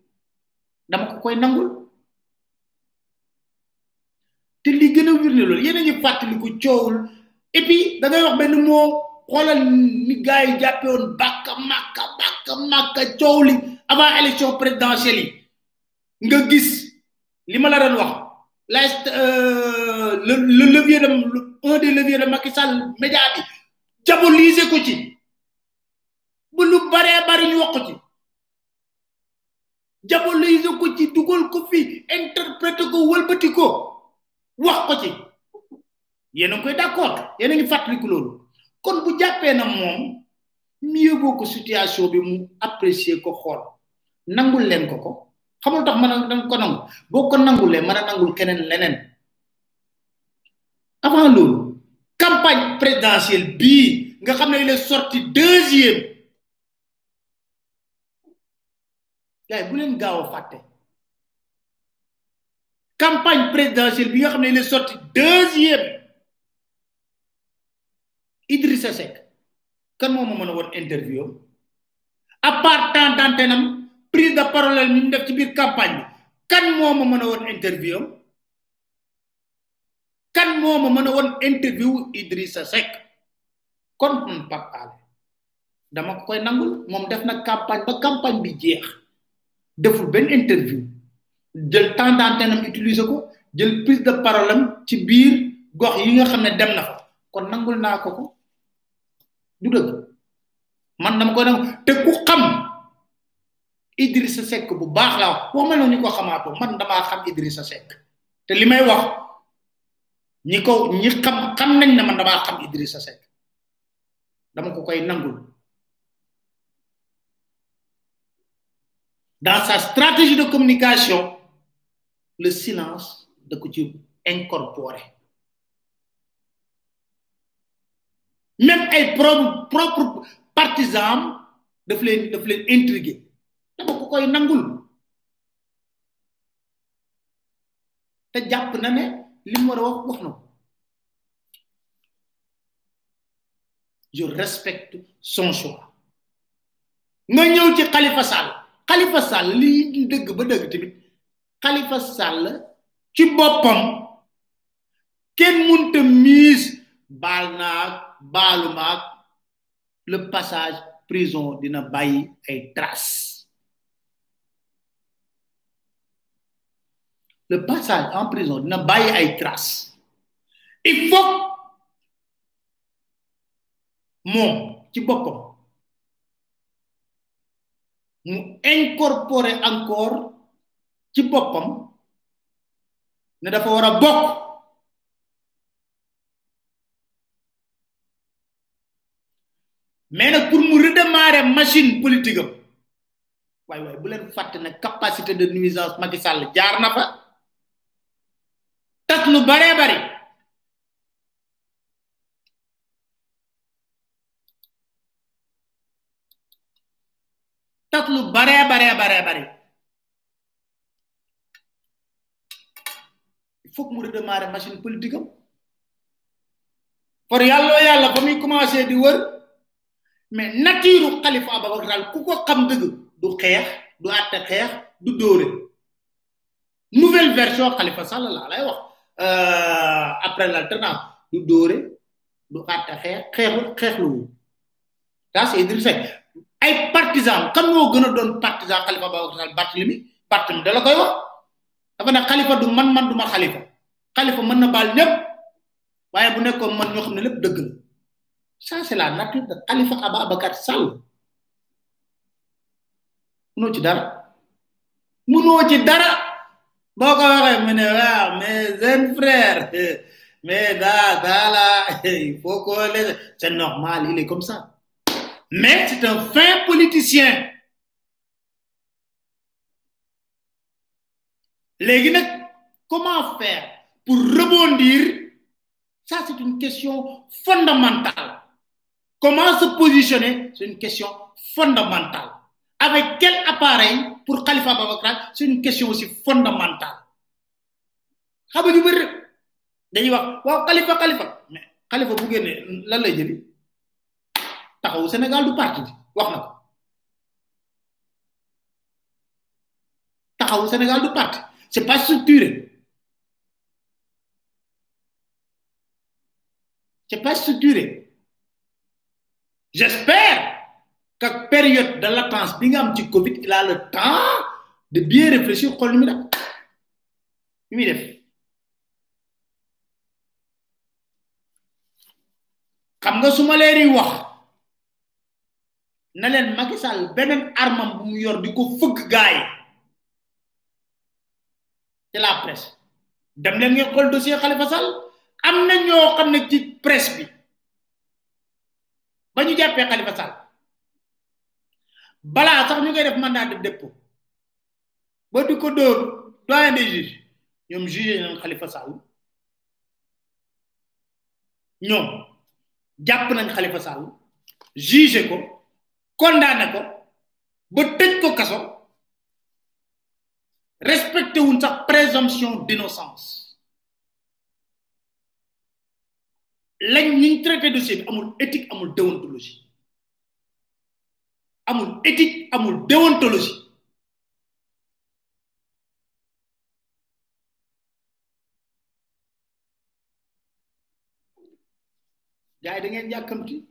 dama ko koy nangul. te li gën a wir ne loolu yéen a ngi fàttali ko coowul. Et puis wax benn moo xoolal ni gars yi jàppe woon bàkka màkka coow li avant élection présidentielle yi. Nga gis li ma wax la le le levier de un de Macky Sall média bi diaboliser ko ci. Bu lu baree bari ñu wax ci. Diaboliser ko ci dugal ko fi interpréter ko wëlbati wax ko ci. Yéen a ngi koy d'accord yéen a ngi fàttaliku loolu. Kon bu jàppee na moom mieux ko situation bi mu apprécier ko xool. Nangul leen ko ko. Xamul tax mën a danga ko nangu. Boo ko nangulee mën a nangul keneen leneen. Avant loolu campagne présidentielle bii nga xam ne il est sorti deuxième gay bu len gaaw faté campagne présidentielle bi nga xamné il sorti deuxième. Idrissa Seck kan mo mo meuna won interview a part tant d'antenam prise de parole ni def ci bir campagne kan mo mo meuna won interview kan mo mo meuna won interview Idrissa Seck? Kon pap al dama koy nangul mom def na campagne ba campagne bi jeex. Deful benn interview. jël temps d'antenne am utiliser ko jël prise de parole am ci biir gox yi nga xam ne dem na fa. kon nangul naa ko ko. du dëgg. man dama koy nangu. te ku xam Idrissa Seck bu baax laa wax. wax ma ñu ko xamaatoo. man damaa xam Idrissa Seck. te li may wax ñi ko ñi xam xam nañ ne man damaa xam Idrissa Seck. dama ko koy nangul. Dans sa stratégie de communication le silence ko ci incorporé. Même ay propre propre partisans daf leen intrigué dama ko koy nangul. Te jàpp na ne li mu war a wax je respecte son choix. Nga ñëw ci Khalifa Sall Khalifa Sall li dëgg ba dëgg tamit Khalifa Sall ci boppam kenn munta miis baal naag le passage prison dina bàyyi ay traces. Le passage en prison dina bàyyi ay traces. Il faut moom ci boppam mu incorporer encore ci boppam ne dafa war a bokk mais nag pour mu redémarrer machine politique am waaye bu leen fàtte ne capacité de nuisance Macky Sall jaar na fa tas lu baree bari lu baree baree baree bari il faut que mu redémarrer machine politique am. For yàlla yàlla ba muy commencé di wër mais nature Khalifa Ababacar Sall ku ko xam dëgg du du àtte xeex du nouvelle version Khalifa Sall wax. Après l'alternance du du ça c'est Idriss Seck ay partisan kan moo gën a doon partisan Khalifa Ababacar Sall Barthélemy Barthélemy da la koy wax. dafa ne xalifa du man man du ma xalifa xalifa mën na baal ñëpp waaye bu nekkoon man ñoo xam ne lépp dëgg la. Ça c'est la nature de Khalifa Ababacar Sall. Mënoo ci dara. Mënoo ci dara. Boo ko waxee mu ne waaw mais jeune frère mais il faut que c'est normal il est comme ça. Mais c'est un fin politicien. Léegi nag comment faire pour rebondir? Ça c'est une question fondamentale. Comment se positionner? C'est une question fondamentale. Avec quel appareil pour Khalifa Babakar c'est une question aussi fondamentale. Khalifa Khalifa. Khalifa bu génnee lan lay jëli taxawu Sénégal du parti bi wax na ko. Sénégal du parti c'est pas structuré. C'est pas structuré. J'espère que période de latence bi nga am ci Covid il a le temps de bien réfléchir xool ni mu def. Ni muy def. Xam nga su ma leen wax na leen Macky Sall beneen armam bu mu yor di ko gaay ci la presse. Dem leen ngeen xool dossier Khalifa Sall. Am na ñoo xam ne ci presse bi. Ba ñu jàppee Khalifa Sall. Balaa sax ñu koy def mandat de dépôt. Ba di ko dóor doyen des juges. Ñoom jugé nañ Khalifa Sall. Ñoom jàpp nañ Khalifa Sall. Jugé ko condamné ko ba tëj ko kaso respecté wuñ sax présomption d'innocence. Lañ ñu traité dossier bi amul éthique amul déontologie. Amul éthique amul déontologie. Gars yi da ngeen yàkkamti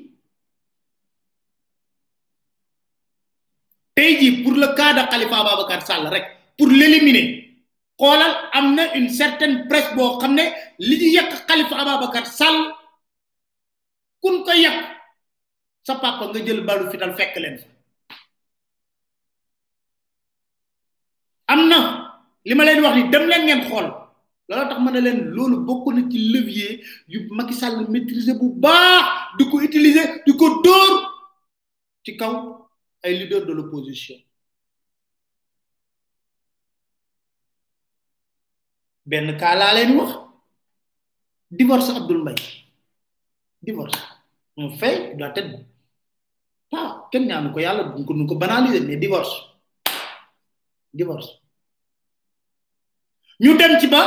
tay pour le cas de Khalifa Ababakar Sall rek pour l'éliminer xolal amna une certaine presse bo xamné li di yak Khalifa Ababakar Sall kun ko yak sa papa nga jël balu fital fekk len amna lima len wax ni dem len ngeen xol lolu tax man len lolu bokku na ci levier yu Macky Sall maîtriser bu baax diko utiliser diko dor ci kaw ay leader de l'opposition. Benn kaa laa leen wax. Divorce Abdoul Mbaye. Divorce. Un fait doit être ah kenn ñaanu ko yàlla duñ ko ko banaliser mais divorce. Divorce. Ñu dem ci ba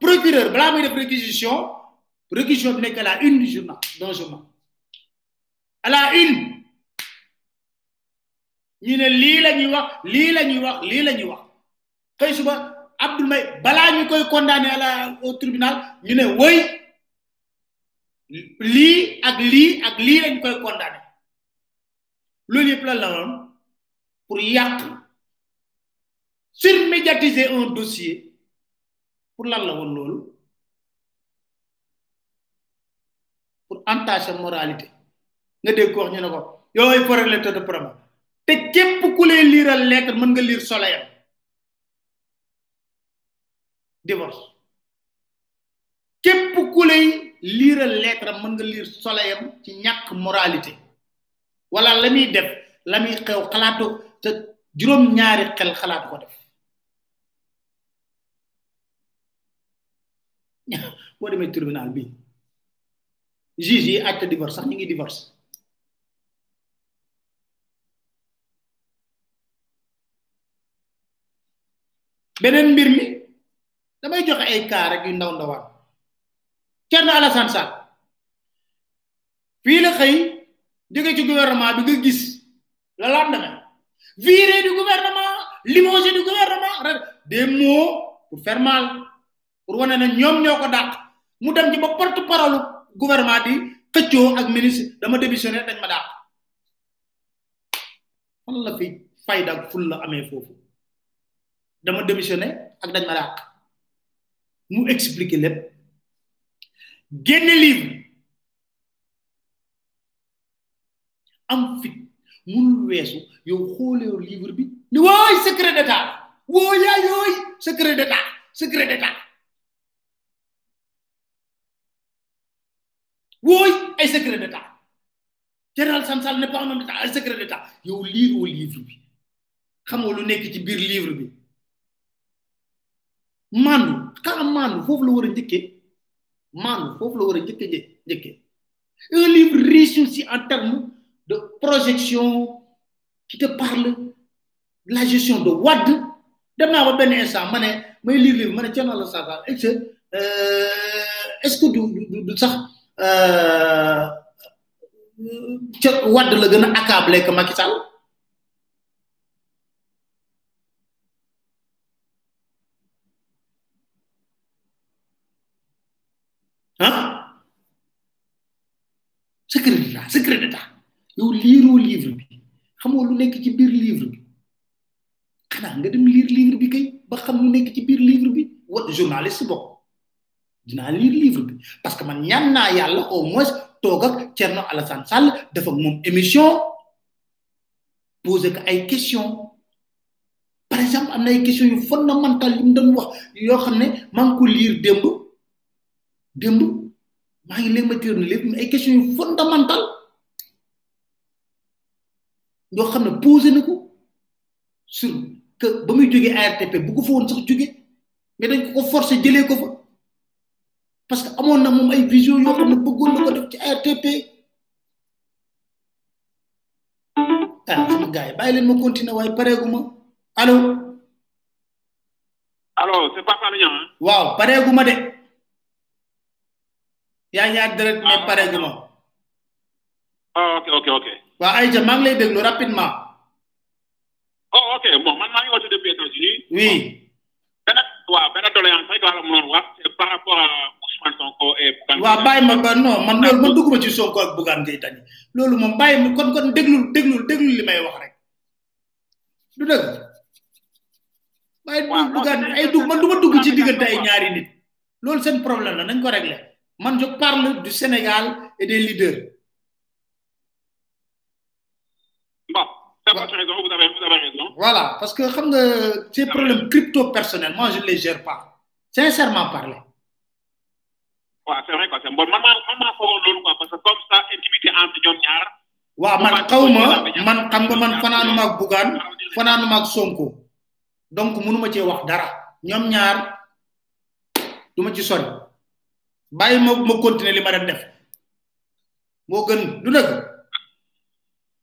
procureur balaa muy def réquisition réquisition bi nekk à la une du journal d'un journal. À la une ñu ne lii la ñuy wax lii la ñuy wax lii la ñuy wax. Xëy suba Abdoul Mbaye balaa ñu koy condamné à la au tribunal ñu ne woy lii ak lii ak lii lañ koy condamné loolu yëpp la la woon? Pour yàq surmédiatiser un dossier. Pour lan la woon loolu? Pour entacher moralité. Nga dégg ko ñu ne ko ay forek lettre de preuve te képp ku lay liiral lettre mën nga liir soleil divorce. Képp ku lay liiral lettre mën nga liir soleil ci ñàkk moralité. Wala la muy def la xew xalaatu te juróom-ñaari xel xalaatu ko def. Boo demee tribunal bi juge yi àtte divorce sax ñu ngi divorce. Beneen mbir mi damay joxe ay cas rek yu ndaw ndawaan. Thierno Alassane Sall fii la xëy jóge ci gouvernement bi nga gis le lendemain viré du gouvernement limogé du gouvernement des mots pour faire mal pour wane ne ñoom ñoo ko mu dem ci ba porte parole gouvernement di xëccoo ak ministre dama démissionné dañ ma dàq. Fan la fi fayda ful la amee foofu? Dama démissionné ak dañ ma dàq mu expliquer lépp génne livre. Am fit munul weesu yow xooleew livre bi ni secret d'état wooy yaay yooy secret d'état secret d'état. Wooy secret d'état. Général Sansal n'est pas un homme d'état ay secret d'état. Yow livre bi. Xamoo lu nekk ci biir livre bi mandu xanaa mandu foofu la war a njëkkee. Mandu foofu la war a njëkkee njëkkee. Un livre riche aussi en termes de projection qui te parle de la gestion de WAD dem naa ba benn instant ma may lire livre ma ne Thierno Alassane Sall est ce est ce que du du sax ca WAD la gën a accablé que Macky Sall ah secret d'état secret d'état yow liiroo livre bi. Xamoo lu nekk livre bi. Xanaa nga lire livre bi kay ba xam livre bi. Wa journaliste bokk. Dinaa lire livre parce que man ñaan naa yàlla au moins toog ak Thierno Alassane Sall émission. Poser ko ay questions. Par exemple am na ay questions yu fondamentales yu mu doon wax ne maa ngi lire démb. Démb ne lépp yoo xam ne posé na ko sur que ba muy jógee ARTP bu ko fa woon sax jóge mais dañ ko jëlee ko fa parce que amoon na moom ay vision yoo xam ne bëggoon na ko def ci ARTP ah sama gars yi bàyyi leen ma continuer waaye pareegu ma. Allo allo c'est Papa Niang waaw pareegu ma de. Yaa direct mais pareegu ma. Oh ok ok ok waaw Aïcha maa ngi lay déglu rapidement oh ok. Bon man maa ngi woote depuis États-Unis oui. Benn waaw benn doléance rek laa la mënoon wax c'est par rapport à Ousmane Sonko et Bougane waaw bàyyi ma ba non man loolu man dugguma ci Sonko ak Bougane Gueye Dany loolu moom bàyyi ma kon kon déglul déglul déglul li may wax rek. Du dëgg. Bàyyi waaw Bougane ay dugg man du ma dugg ci diggante ay ñaari nit. Loolu seen problème la nañ ko régler. Man je parle du Sénégal et des leaders bon c'est votre raison vous avez vous avez raison. Voilà parce que nga ces problèmes crypto personnels moi je les gère pas. Sincèrement parler waaw c'est vrai quoi c'est bon. Man maa man maa foogoon loolu quoi parce que comme ça intimité entre ñoom ñaar waaw man xawma man xam nga man fanaanuma ak Bougane fanaanuma ak Sonko. Donc mënuma cee wax dara. Ñoom ñaar duma ci sori. Bàyyi ma ma continuer li ma doon def. Moo gën du dëgg.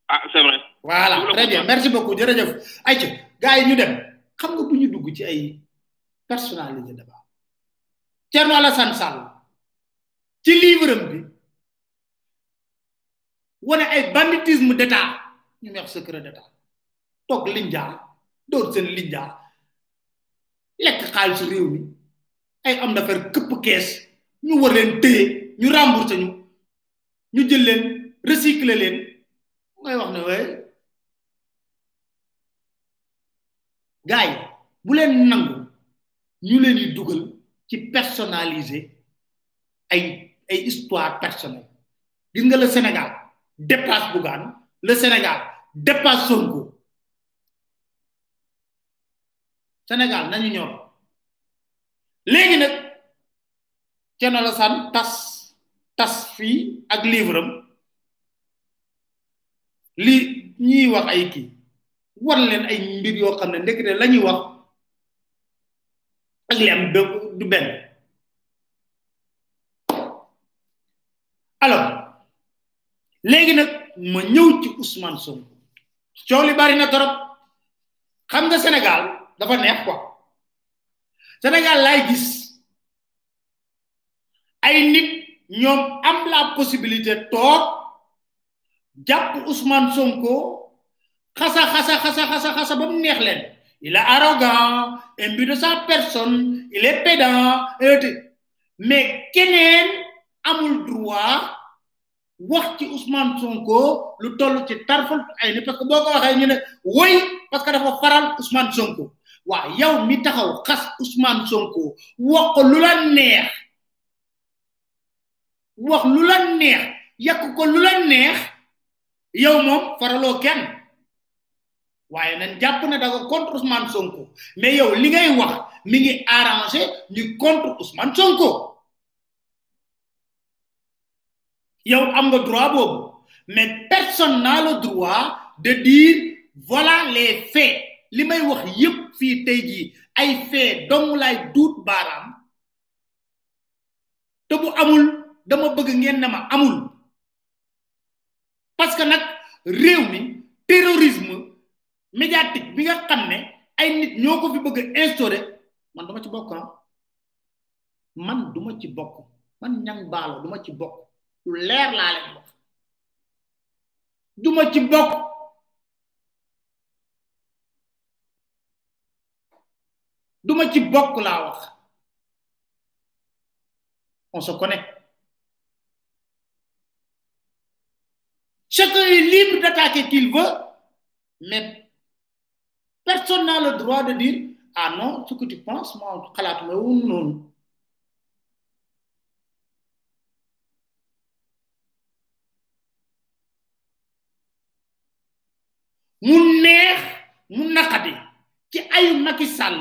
Ah c'est vrai voilà très bien. merci beaucoup. Jërëjëf. Ayca gars yi ñu dem. Xam nga bu ñu dugg ci ay personnalité débat Thierno Alassane Sall ci livre am bi wane ay banditisme d'état. Ñu wax secret d'état. Toog linjaa door seen linjaa lekk xaalisu réew mi ay am d'affaire këpp kees ñu war leen téye ñu rembourser ñu ñu jël leen recycler leen. Ngay wax ne waaye gars yi bu leen nangu ñu leen dugal ci personnaliser ay ay histoire personnelle. Gis nga le Sénégal dépasse Bougane le Sénégal dépasse Sonko. Sénégal nañu ñor. Léegi nag Thierno Alassane tas tas fii ak livre am. Li ñuy wax ay kii. War leen ay mbir yoo xam ne ndekete la ñuy wax ak li am du benn. Alors léegi nag ma ñëw ci Ousmane Sonko. Coow bari na torop. Xam nga Sénégal dafa neex quoi. Sénégal laay gis. Ay nit ñoom am la possibilité toog jàpp Ousmane Sonko xasa xasa xasa xasa xasa ba mu neex leen. Il est arrogant imbu de sa personne il est pédant mais keneen amul droit wax ci Ousmane Sonko lu toll ci tarfal ay ni parce que boo ko waxee ñu ne woy parce que dafa faral Ousmane Sonko. Waaw yow mi taxaw xas Ousmane Sonko wax ko lu la neex. Wax lu la neex yàq ko lu la neex yow moom faraloo kenn waaye nañ jàpp ne da nga contre Ousmane Sonko. Mais yow li ngay wax mi ngi arrangé ñu contre Ousmane Sonko. Yow am nga droit boobu. Mais personne n'a le droit de dire voilà les faits. Li may wax yépp fii tey jii ay faits dong duut baaraam. Te bu amul dama bëgg ngeen ne ma amul. Parce que nag réew mi terrorisme médiatique bi nga xam ay nit fi bëgg man duma bokk man duma man ñang duma ci bokk. Lu leer wax. Duma ci on se connaît. Chacun est libre d'attaquer qu'il veut mais personne n'a le droit de dire ah non ce que tu penses moi wu noonu mu neex mu naqadi ci ayu Macky Sall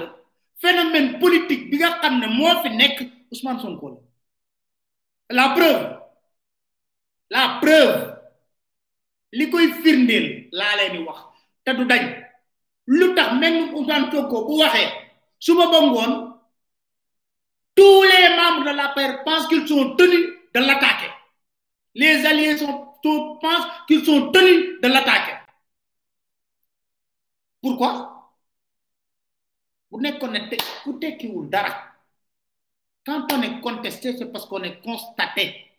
phénomène politique bi nga xam ne moo fi nekk Ousmane Sonko la. La preuve la preuve li koy firndeel laa leen di wax te du dañ lu même Ousmane Sonko bu tous les membres de la paire pensent qu'ils sont tenus de l'attaquer. Les alliés sont, pensent qu'ils sont tenus de l'attaquer. Pourquoi? Bu nekkoon ne ku tekkiwul dara. Quand on est contesté c'est parce qu'on est constaté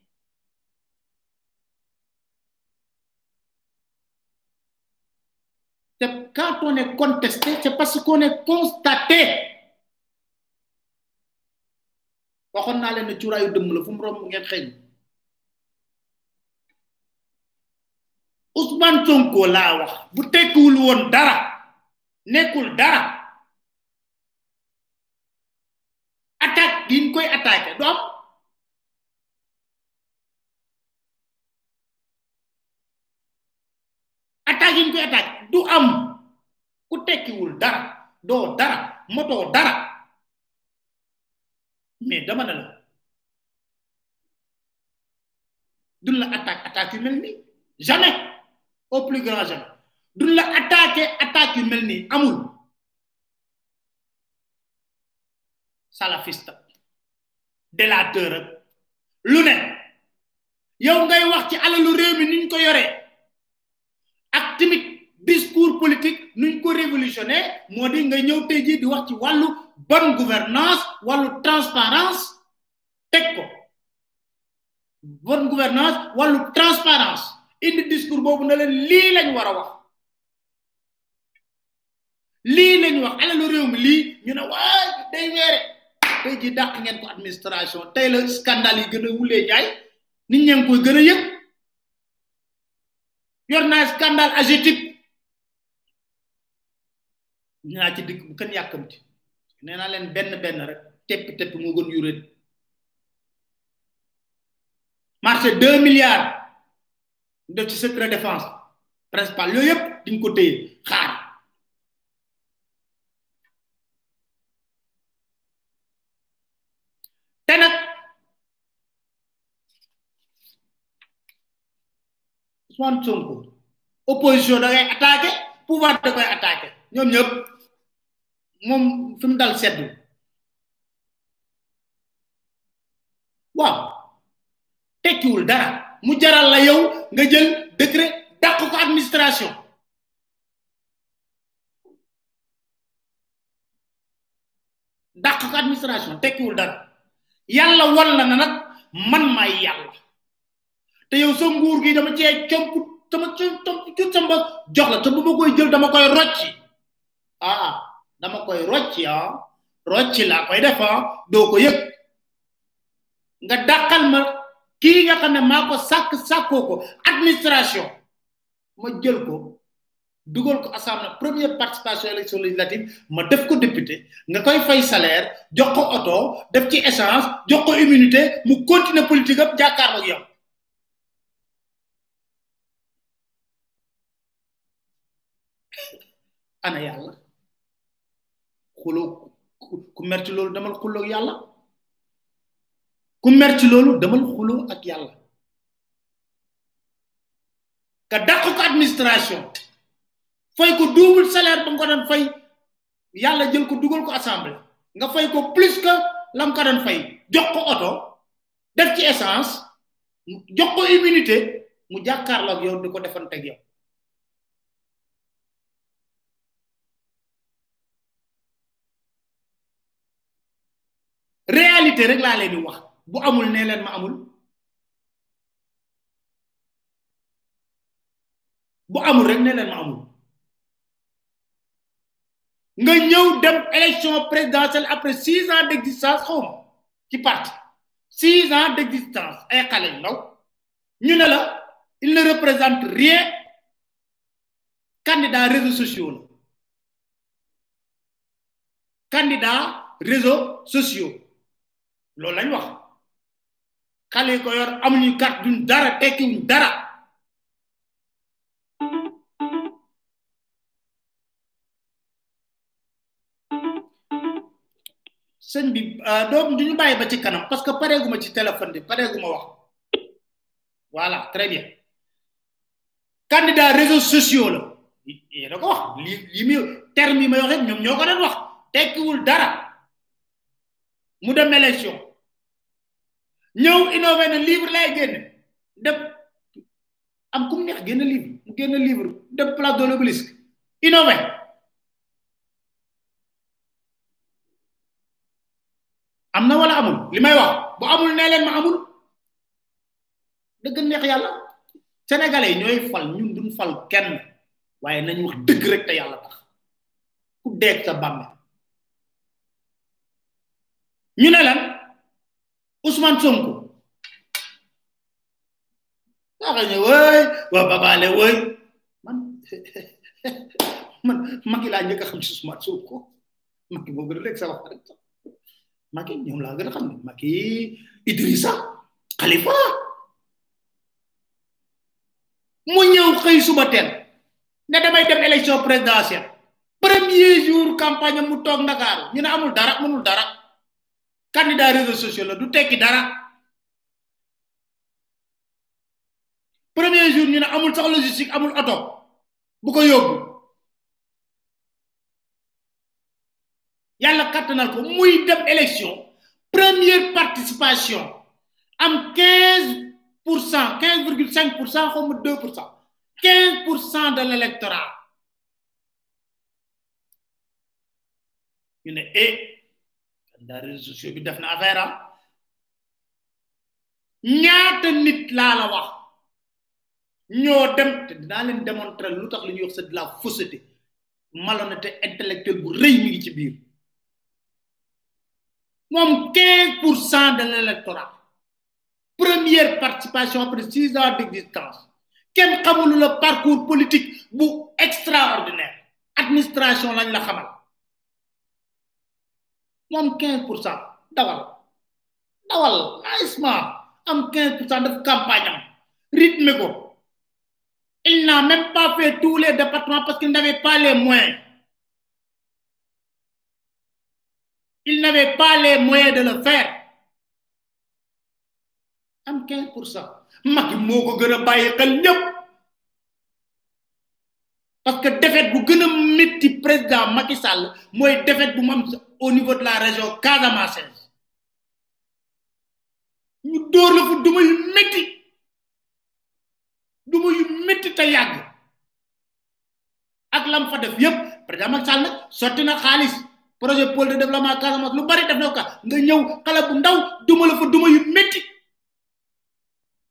c'est quand on est contesté c'est parce qu'on est constaté. Waxoon naa leen ne cuuraayu dëmm la fu mu romb ngeen xëy Ousmane Sonko laa wax bu tekkiwul woon dara nekkul dara. Attaque gi ñu koy attaqué du am. Attaque yi ñu koy attaqué am. Ku tekkiwul dara doo dara motoo dara. Mais dama ne la duñ la attaque attaque yu mel jamais au plus grand jamais. Duñ la attaqué attaque yu mel nii amul. Salafiste délateur lu ne. Yow ngay wax ci alalu réew mi niñ ko yoree politique nuñ ko révolutionné moo di nga jii bonne gouvernance wàllu transparence teg ko. Bonne gouvernance wàllu transparence. Indi discours na lañ wax. Lañ wax. Mi ñu day weere. Tey ji dàq ngeen ko administration. Scandale yi gën jaay nit koy scandale naa ci dikk bu kenn yàkkamti. Nee naa leen benn benn rek teppi teppi moo gën yuréet marché deux milliards. Def ci secret principal. Yooyu yëpp diñ ko téye xaar. Te nag Ousmane Sonko opposition da ngay pouvoir da koy attaqué ñoom moom fi mu dal seddu waaw. Tekkiwul dara. Mu jaral la yow nga jël décret dàq ko administration. Dàq ko administration. Tekkiwul dara. Yàlla wal na na nag man may yàlla. Te yow sa nguur gi dama cee comp sama comp sama jox la te bu koy jël dama koy rocci. Ah. Dama koy rocci ah rocci laa koy def ah doo ko yëg. Nga dàqal ma kii nga xam ne maa ko sàkk sàkkoo ko administration. Ma jël ko dugal ko assemblée première participation élection législative ma def ko député. Nga koy fay salaire jox ko oto def ci essence jox ko immunité mu continuer politique am jàkkaarloog yow. Ana yàlla. Xuloo ku mer ci loolu demal xuloo yàlla. Ku mer ci loolu demal xuloo ak yàlla. Ka dàq ko administration. Fay ko double salaire ba nga ko fay. Yàlla jël ko dugal ko assemblée. Nga fay ko plus que la nga ko fay. Jox ko oto def ci essence jox ko immunité mu jàkkaarloo ak yow di ko defante ak yow. Réalité rek laa leen di wax. bu amul nee leen ma amul. bu amul rek nee leen ma amul. nga ñëw dem élection présidentielle après six ans d'existence existence xaw ma ci parti. six ans d'existence existence ay xale yu ndaw. ñu ne la il ne représente rien. candidat réseaux sociaux la. candidat réseaux sociaux. Loolu lañ wax. Xale ko yor amuñu carte duñ dara tekkiwuñ dara. Sëñ bi doom ba ci kanam parce que pareeguma ci téléphone bi voilà très bien. Candidat réseaux sociaux la. Yéena ko wax li li terme yi wax ñoom ñoo ko doon wax. Tekkiwul dara. Mu dem ñëw innové na livre lay génne. Def am ku mu neex génn livre mu génn livre def place de l'obélisque. Innové. Am na wala amul? Li wax bu amul nee leen ma amul. Dëgg neex yàlla. Sénégalais ñooy fal ñun duñ fal kenn. Waaye nañ wax dëgg rek te yàlla tax. Ku deeg sa bàmme ñu ne lan? Ousmane Sonko. Waxa ñu woy wa babale woy man man maki laa njëkk a xam ci Ousmane Sonko. Maki moo gën a rek sa wax rek maki ñoom laa gën a xam maki Idrissa Khalifa mu ñëw xëy suba teel ne damay dem élection présidentielle premier jour campagne mu toog Ndakaaru ñu ne amul dara mënul dara candidat réseaux sociaux la du tekki premier jour ñu ne amul sax logistique amul oto bu ko yóbbu. Yàlla kattanal ko muy dem élection première participation am 15 pour cent 15 virgule 5 pour cent xaw ma 2 pour cent 15 pour cent de l' électorat ñu ne eh candidat réseaux sociaux bi def na affaire am ñaata nit la wax démontrer lu tax li ñuy c'est de la fausseté. Malhonnêteté intellectuelle bu rëy mi ngi ci biir. Moom 15 pour cent de l' électorat première participation après six ans d' existence kenn xamul le parcours politique bu extraordinaire. Administration lañ la xamal moom 15 pour cent. Dawal. Dawal. Am 15 pour cent def campagne am. Rythme ko. Il n'a même pas fait tous les départements parce qu'il n'avait pas les moyens. Il n'avait pas les moyens de le faire. Am 15 pour cent. Macky moo ko xel ñëpp parce que défaite bu gën a métti président Macky Sall mooy défaite bu mu am au niveau de la région Casamance. Ñu dóor la fu duma yu métti duma yu métti te yàgg. Ak lam fa def yépp président Macky Sall nag sotti na xaalis. Projet pôle de développement Casamance lu bari def na ko nga ñëw xale bu ndaw duma la fa duma yu métti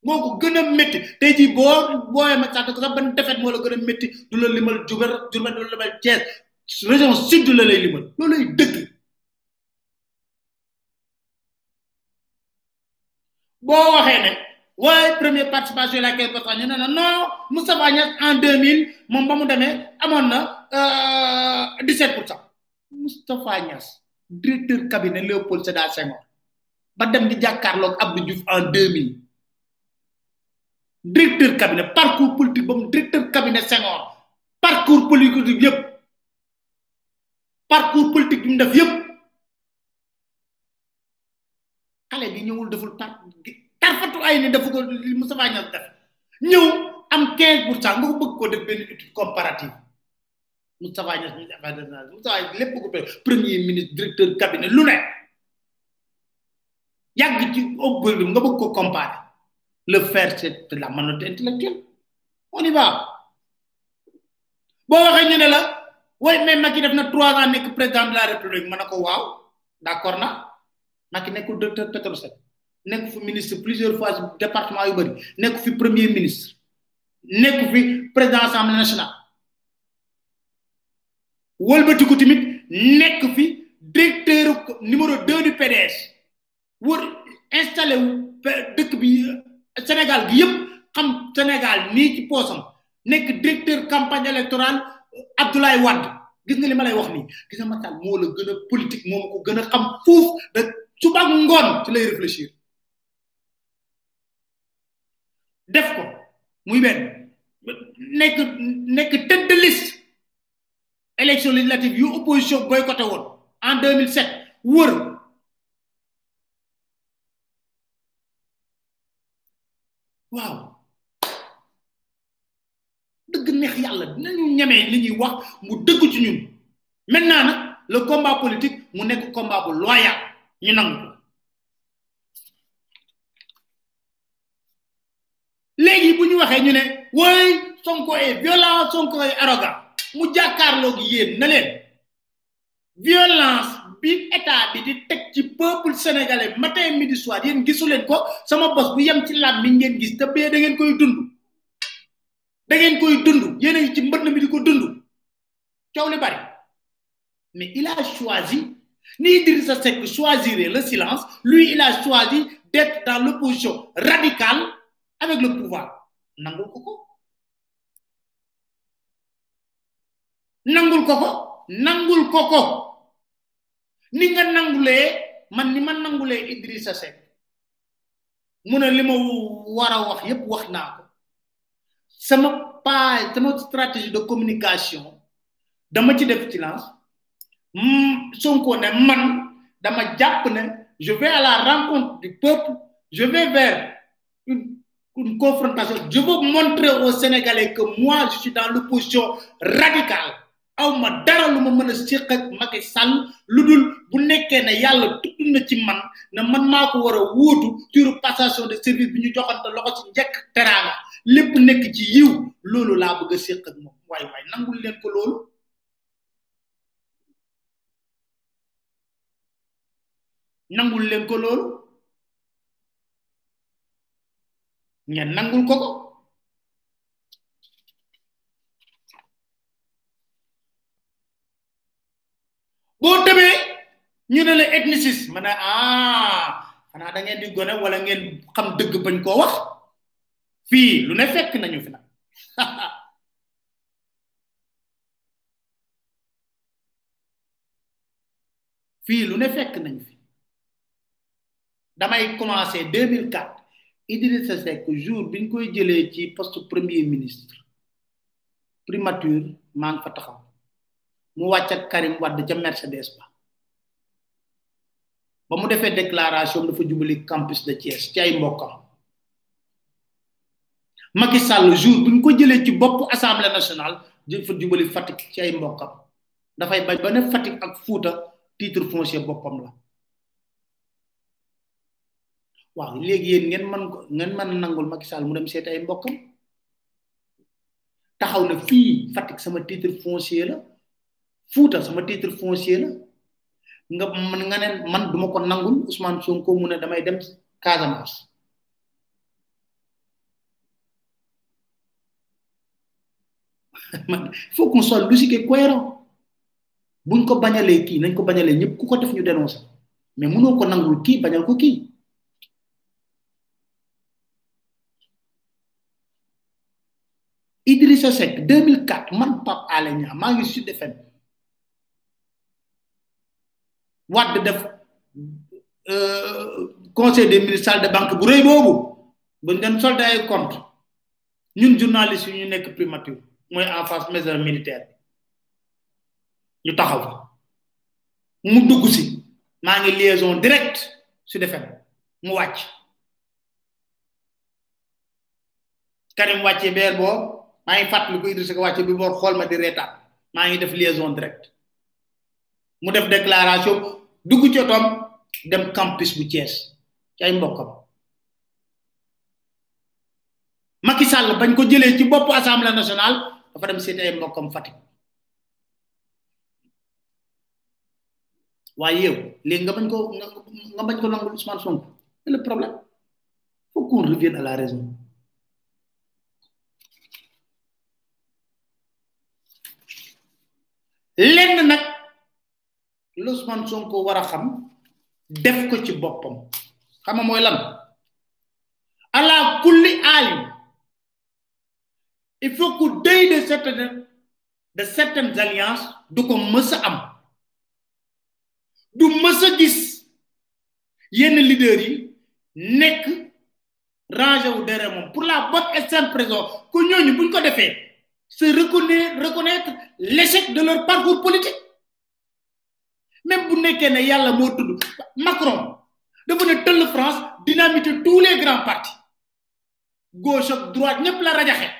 moo ko gën a métti. Tey jii boo booyee ma sant ko sax ban defet moo la gën a métti du la limal juber juber du la limal Thiès région sud la lay limal loolay dëgg. Boo waxee ne waaye première participation la quinze pour cent ñu ne la non Moustapha en 2000 moom ba mu demee amoon na 17 pour cent. Moustapha Niass directeur cabinet Léopold Sédar Senghor ba dem di jàkkaarloog Abdou Diouf en 2000 directeur cabinet parcours politique ba mu directeur cabinet Senghor parcours politique yëpp parcours politique bi mu def yëpp xale bi ñëwul deful par tarfatu ay ni dafa ko li Moustapha Niass def. Ñëw am 15 pour cent nga ko bëgg ko def benn comparative. Moustapha Niass ministre affaires étrangères Moustapha lépp ko premier ministre directeur cabinet lu ne. Yàgg ci ëpp nga bëgg ko comparer. Le faire c'est de la malhonnêteté intellectuelle. On y va. Waxee ñu ne la way mais Macky na trois ans nekk président de la république. Ko waaw d'accord na. Macky nekkul directeur Petrosen nekk fi ministre plusieurs fois département bëri nekk fi premier ministre. Nekk fi président assemblée nationale. Wëlbatiku tamit nekk fi directeur numéro deux du PDS wër installé wu dëkk bi Sénégal gi yëpp xam Sénégal nii ci poosam nekk directeur campagne électorale Abdoulaye Wade. Gis nga li ma wax nii gis nga Macky moo la gën a politique moo ko gën a xam fuuf da suba ngoon ci lay réfléchir. Def ko muy benn nekk nekk tête de liste. Élection législative yu opposition boycotté woon en 2007 wër waaw dëgg neex yàlla dinañu ñemee li ñuy wax mu dëgg ci ñun. Maintenant nag le combat politique mu nekk combat bu loyal. Ñu nangu léegi bu ñu waxee ñu ne woy sonko est violent sonko est arrogant. Mu jàkkaarloog yéen na leen violence bi état bi di teg ci peuple sénégalais matin midi soir yéen gisu leen ko. Sama bos bu yem ci lam mi ngeen gis te bee da ngeen koy dund. Mais il a choisi ni Idrissa Seck choisirait le silence lui il a choisi d'être dans l'opposition radicale avec le pouvoir. Nangul ko nangul ko nangul ko ni nga man ni Idrissa Seck. Ne li wax wax naa ko sama page sama stratégie de communication dama ci def silence. Sonko jàpp ne je vais à la rencontre du peuple je vais vers une, confrontation. Je veux montrer aux Sénégalais que moi je suis dans l'opposition radicale. Dara lu ma ak Macky Sall lu dul bu nekkee ne yàlla tudd na ci man man de service lépp nekk ci yiw loolu laa bëgg a séq ak moom. Waay waay nangul leen ko loolu. Nangul leen ko loolu. Ngeen nangul ko boo demee ñu ne la ethnicisme ma ne ah xanaa da ngeen di gone wala ngeen xam dëgg bañ koo wax? Fii lu ne fekk nañu fi nag. Fii lu ne fekk nañu fi. Damay commencé 2004 Idrissa Seck jour biñ koy jëlee ci poste premier ministre primature maa ngi fa taxaw. Mu wàcc ak Karim Wade ca Mercedes ba. Ba mu defee déclaration dafa jubali campus de Thiès ci ay mbokkam. Macky Sall jour buñ ko jëlee ci bopp assemblée nationale dafa jubali Fatick ci ay mbokkam. Dafay bañ ba ne Fatick ak Fouta titre foncier boppam la. Waaw léegi yéen ngeen man ngeen mën nangul Macky Sall mu dem seet ay mbokkam? Taxaw na fii Fatick sama titre foncier la Fouta sama titre foncier la. Nga man nga man duma ko nangul Ousmane Sonko mu ne damay dem Casamance man il faut qu'on soit logique buñ ko bañalee kii nañ ko bañalee ñëpp ku ko def ñu dénoncé mais mënoo ko nangul kii bañal ko kii. Idrissa Seck 2004 man Pape Alé Niang maa ngi Sud FM Wade def conseil des ministres salle de banque bu rëy boobu. Buñ den soldé ay compte ñun journalistes yi ñu nekk primature. Mooy en face maison militaire ñu taxaw mu dugg si. Maa ngi liaison direct Sud FM mu wàcc. Karim wàcce beer boo maa ngi fàttali ko Idrissa ko wàcce bi boor xool ma di reetaan. Maa ngi def liaison direct. Mu def déclaration. Dugg ci otom dem campus bu Thiès. Ci ay mbokkam. Macky Sall bañ ko jëlee ci bopp assemblée nationale dafa dem seeti ay mbokkam Fatick. Waaye yow nga bañ ko nga bañ ko nangul Ousmane Sonko c'est le problème. Faut qu'on revienne à la lenn nag l'Ousmane Sonko war a xam def ko ci boppam. Xam nga mooy lan? Kulli alim il faut que deuil de certaines de certaines alliances du ko mës am. Du mës a gis yenn leaders yi nekk rangé wu derrière pour la bonne et simple raison que ñooñu buñ ko defee se reconnaître reconnaître l'échec de leur parcours politique. Même bu nekkee ne yàlla moo tudd Macron dafa ne tëll France dynamiter tous les grands partis. Gauche ak droite ñëpp la rajaxe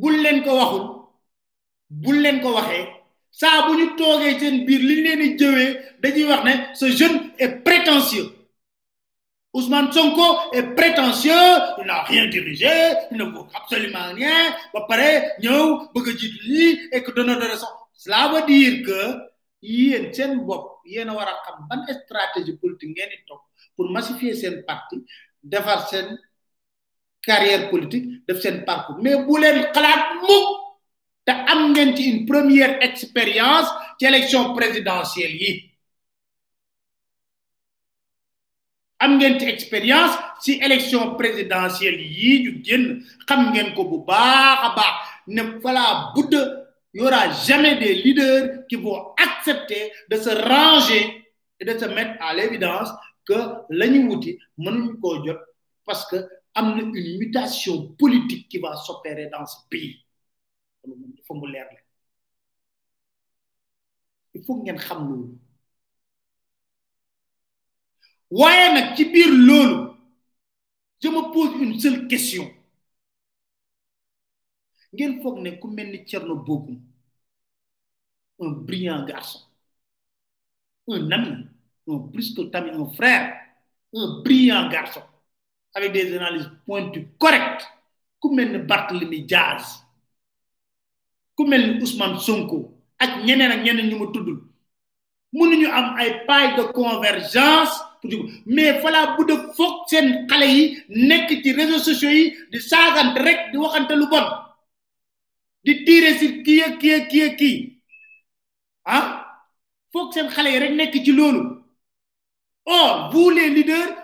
bul leen ko waxul bul leen ko waxee. Saa bu ñu toogee seen biir liñ leen di jëwee dañuy wax ne ce jeune est prétentieux. Ousmane Sonko est prétentieux il n'a rien dirigé il ne vaut absolument rien. Ba pare ñëw bëgg a jiitu lii et que donneur de raison cela veut dire que yéen seen bopp yéen a xam ban stratégie politique ngeen di toog pour massifier seen parti defar seen carrière politique def seen parcours. Mais bu leen xalaat mukk te am ngeen ci une première expérience ci élection présidentielle yi. Am ngeen ci expérience ci élection présidentielle yi ñu génn. Xam ngeen ko bu baax a baax. Ne voilà budd il y aura jamais des leaders qui vont accepter de se ranger et de se mettre à l'évidence que la wuti mënuñ koo jot parce que am na une mutation politique qui va s'opérer dans ce pays. Il faut mu leer il faut ngeen xam loolu. Waaye nag ci je me pose une seule question. Ngeen foog ne ku mel un brillant garçon un ami un plus que un frère un brillant garçon avec des analyses pointues correctes. Ku mel ni Barthélemy Diaz Ousmane Sonko ak ñeneen ak ñeneen ñu ma tuddul. Am de convergence mais fala bu de foog seen xale yi nekk ci réseaux sociaux yi di di waxante lu bon. Di tirer sur ah? Foog seen vous les leaders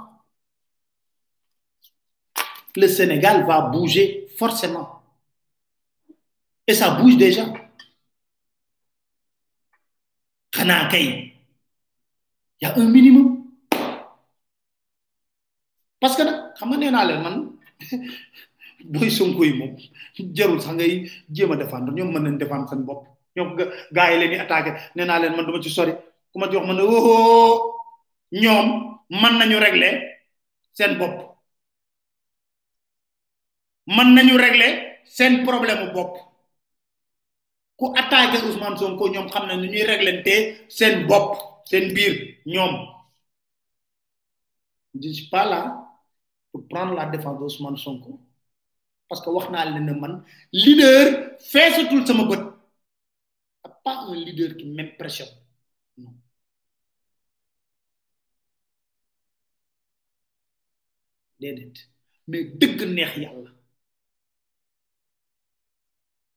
le Sénégal va bouger forcément. Et ça bouge déjà. Kay y a un minimum. Parce que naa leen man boy sonko yi moom jarul sax ngay jéem a défendre ñoom mën nañ défendre seen bopp. Ñoom gaa yi leen di attaqué nee naa leen man duma ci sori. Ku ma jox man ne oh. Ñoom mën nañu régler seen bopp mën nañu régler seen problème bopp. Ku attaqué Ousmane Sonko ñoom xam na ñuy réglente seen bopp seen biir je suis pas là pour prendre la défense de Ousmane Sonko parce que wax naa leen ne man leader feesatul sama pas un leader qui m'impressionne non. Déedéet. Mais dëgg neex yàlla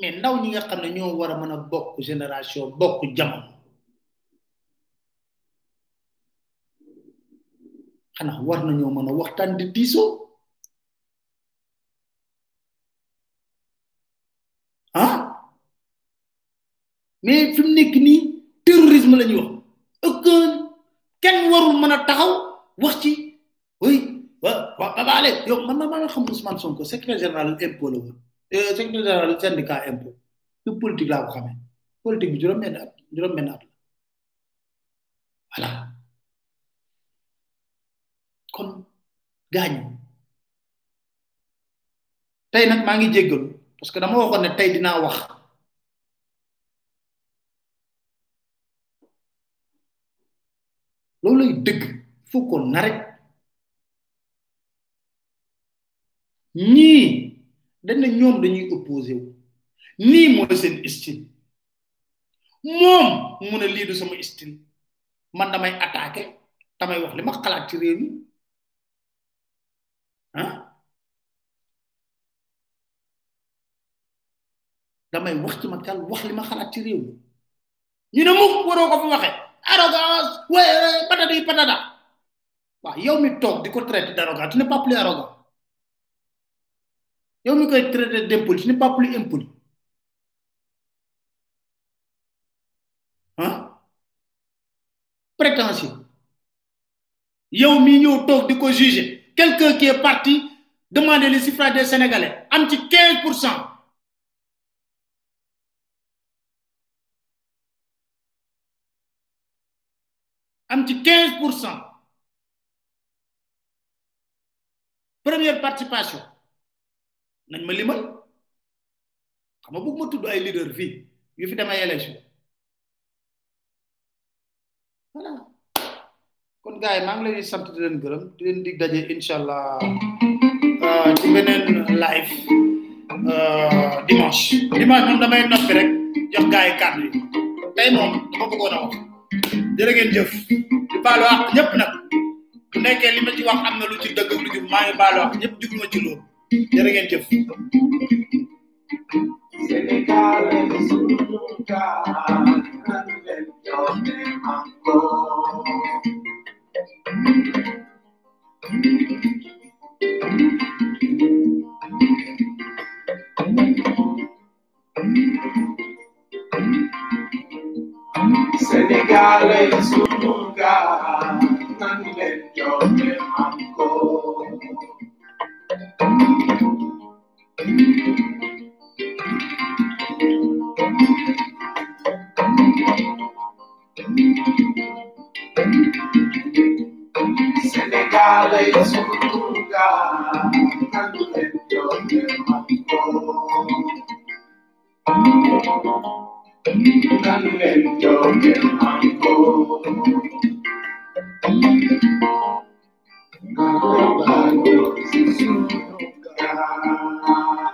mais ndaw ñi nga xam ne ñoo war a mën a bokk génération bokk jamono. Xanaa war nañoo mën a waxtaan di diisoo ah? Mais fi mu nekk nii terrorisme la ñuy wax. Aucun kenn warul mën a taxaw wax ci oui wa wa babaale yow man ma ma xam Ousmane Sonko secrétaire général impôt la woon. Secrétaire général syndicat impôt du politique laa ko xamee politique bi juróom benn at juróom benn at la voilà kon gaañ tey nag maa ngi jéggalu parce que dama waxoon ne tey dinaa wax. Loolu lay dëgg faut qu'on arrête. Ñii dañ ne ñoom dañuy opposé wu. Nii mooy seen style. Moom mu ne lii du sama style. Man damay attaqué damay wax li ma xalaat ci réew mi. Ah damay wax ci ma xalaat ci réew ñu ne mukk waroo ko fi waxe. Arrogance ouais patati patata. Waaw yow mi toog di ko traité d'arrogant tu n'es pas plus arrogant. Yow mi koy traité d'impoli tu n'es pas plus impoli. Ah prétentieux. Yow mi ñëw toog di ko juger. Quelqu'un qui est parti demander le suffrage des sénégalais am ci 15 pour cent. Am ci 15 pour cent. Première participation nañ ma limal xam nga bëgg ma tudd ay leader fii yu fi demay élection voilà kon gars yi maa ngi leen di sant di leen gërëm di leen dig daje incha allah ci beneen live dimanche dimanche moom damay noppi rek jox gars yi kàddu yi tey moom dama bëggoon a wax jërë ngeen jëf di baalu àq ñëpp nag bu nekkee li ma ci wax am na lu ci dëgg lu jub maa ngi baalu àq ñëpp jublu ma ci loolu Tiene que enchufito. Se me cabe en su lunga, un anello de mango. Senegal es un lugar tan dentro de Manco, tan dentro de Manco. Manco, Manco, Jesús. Thank you.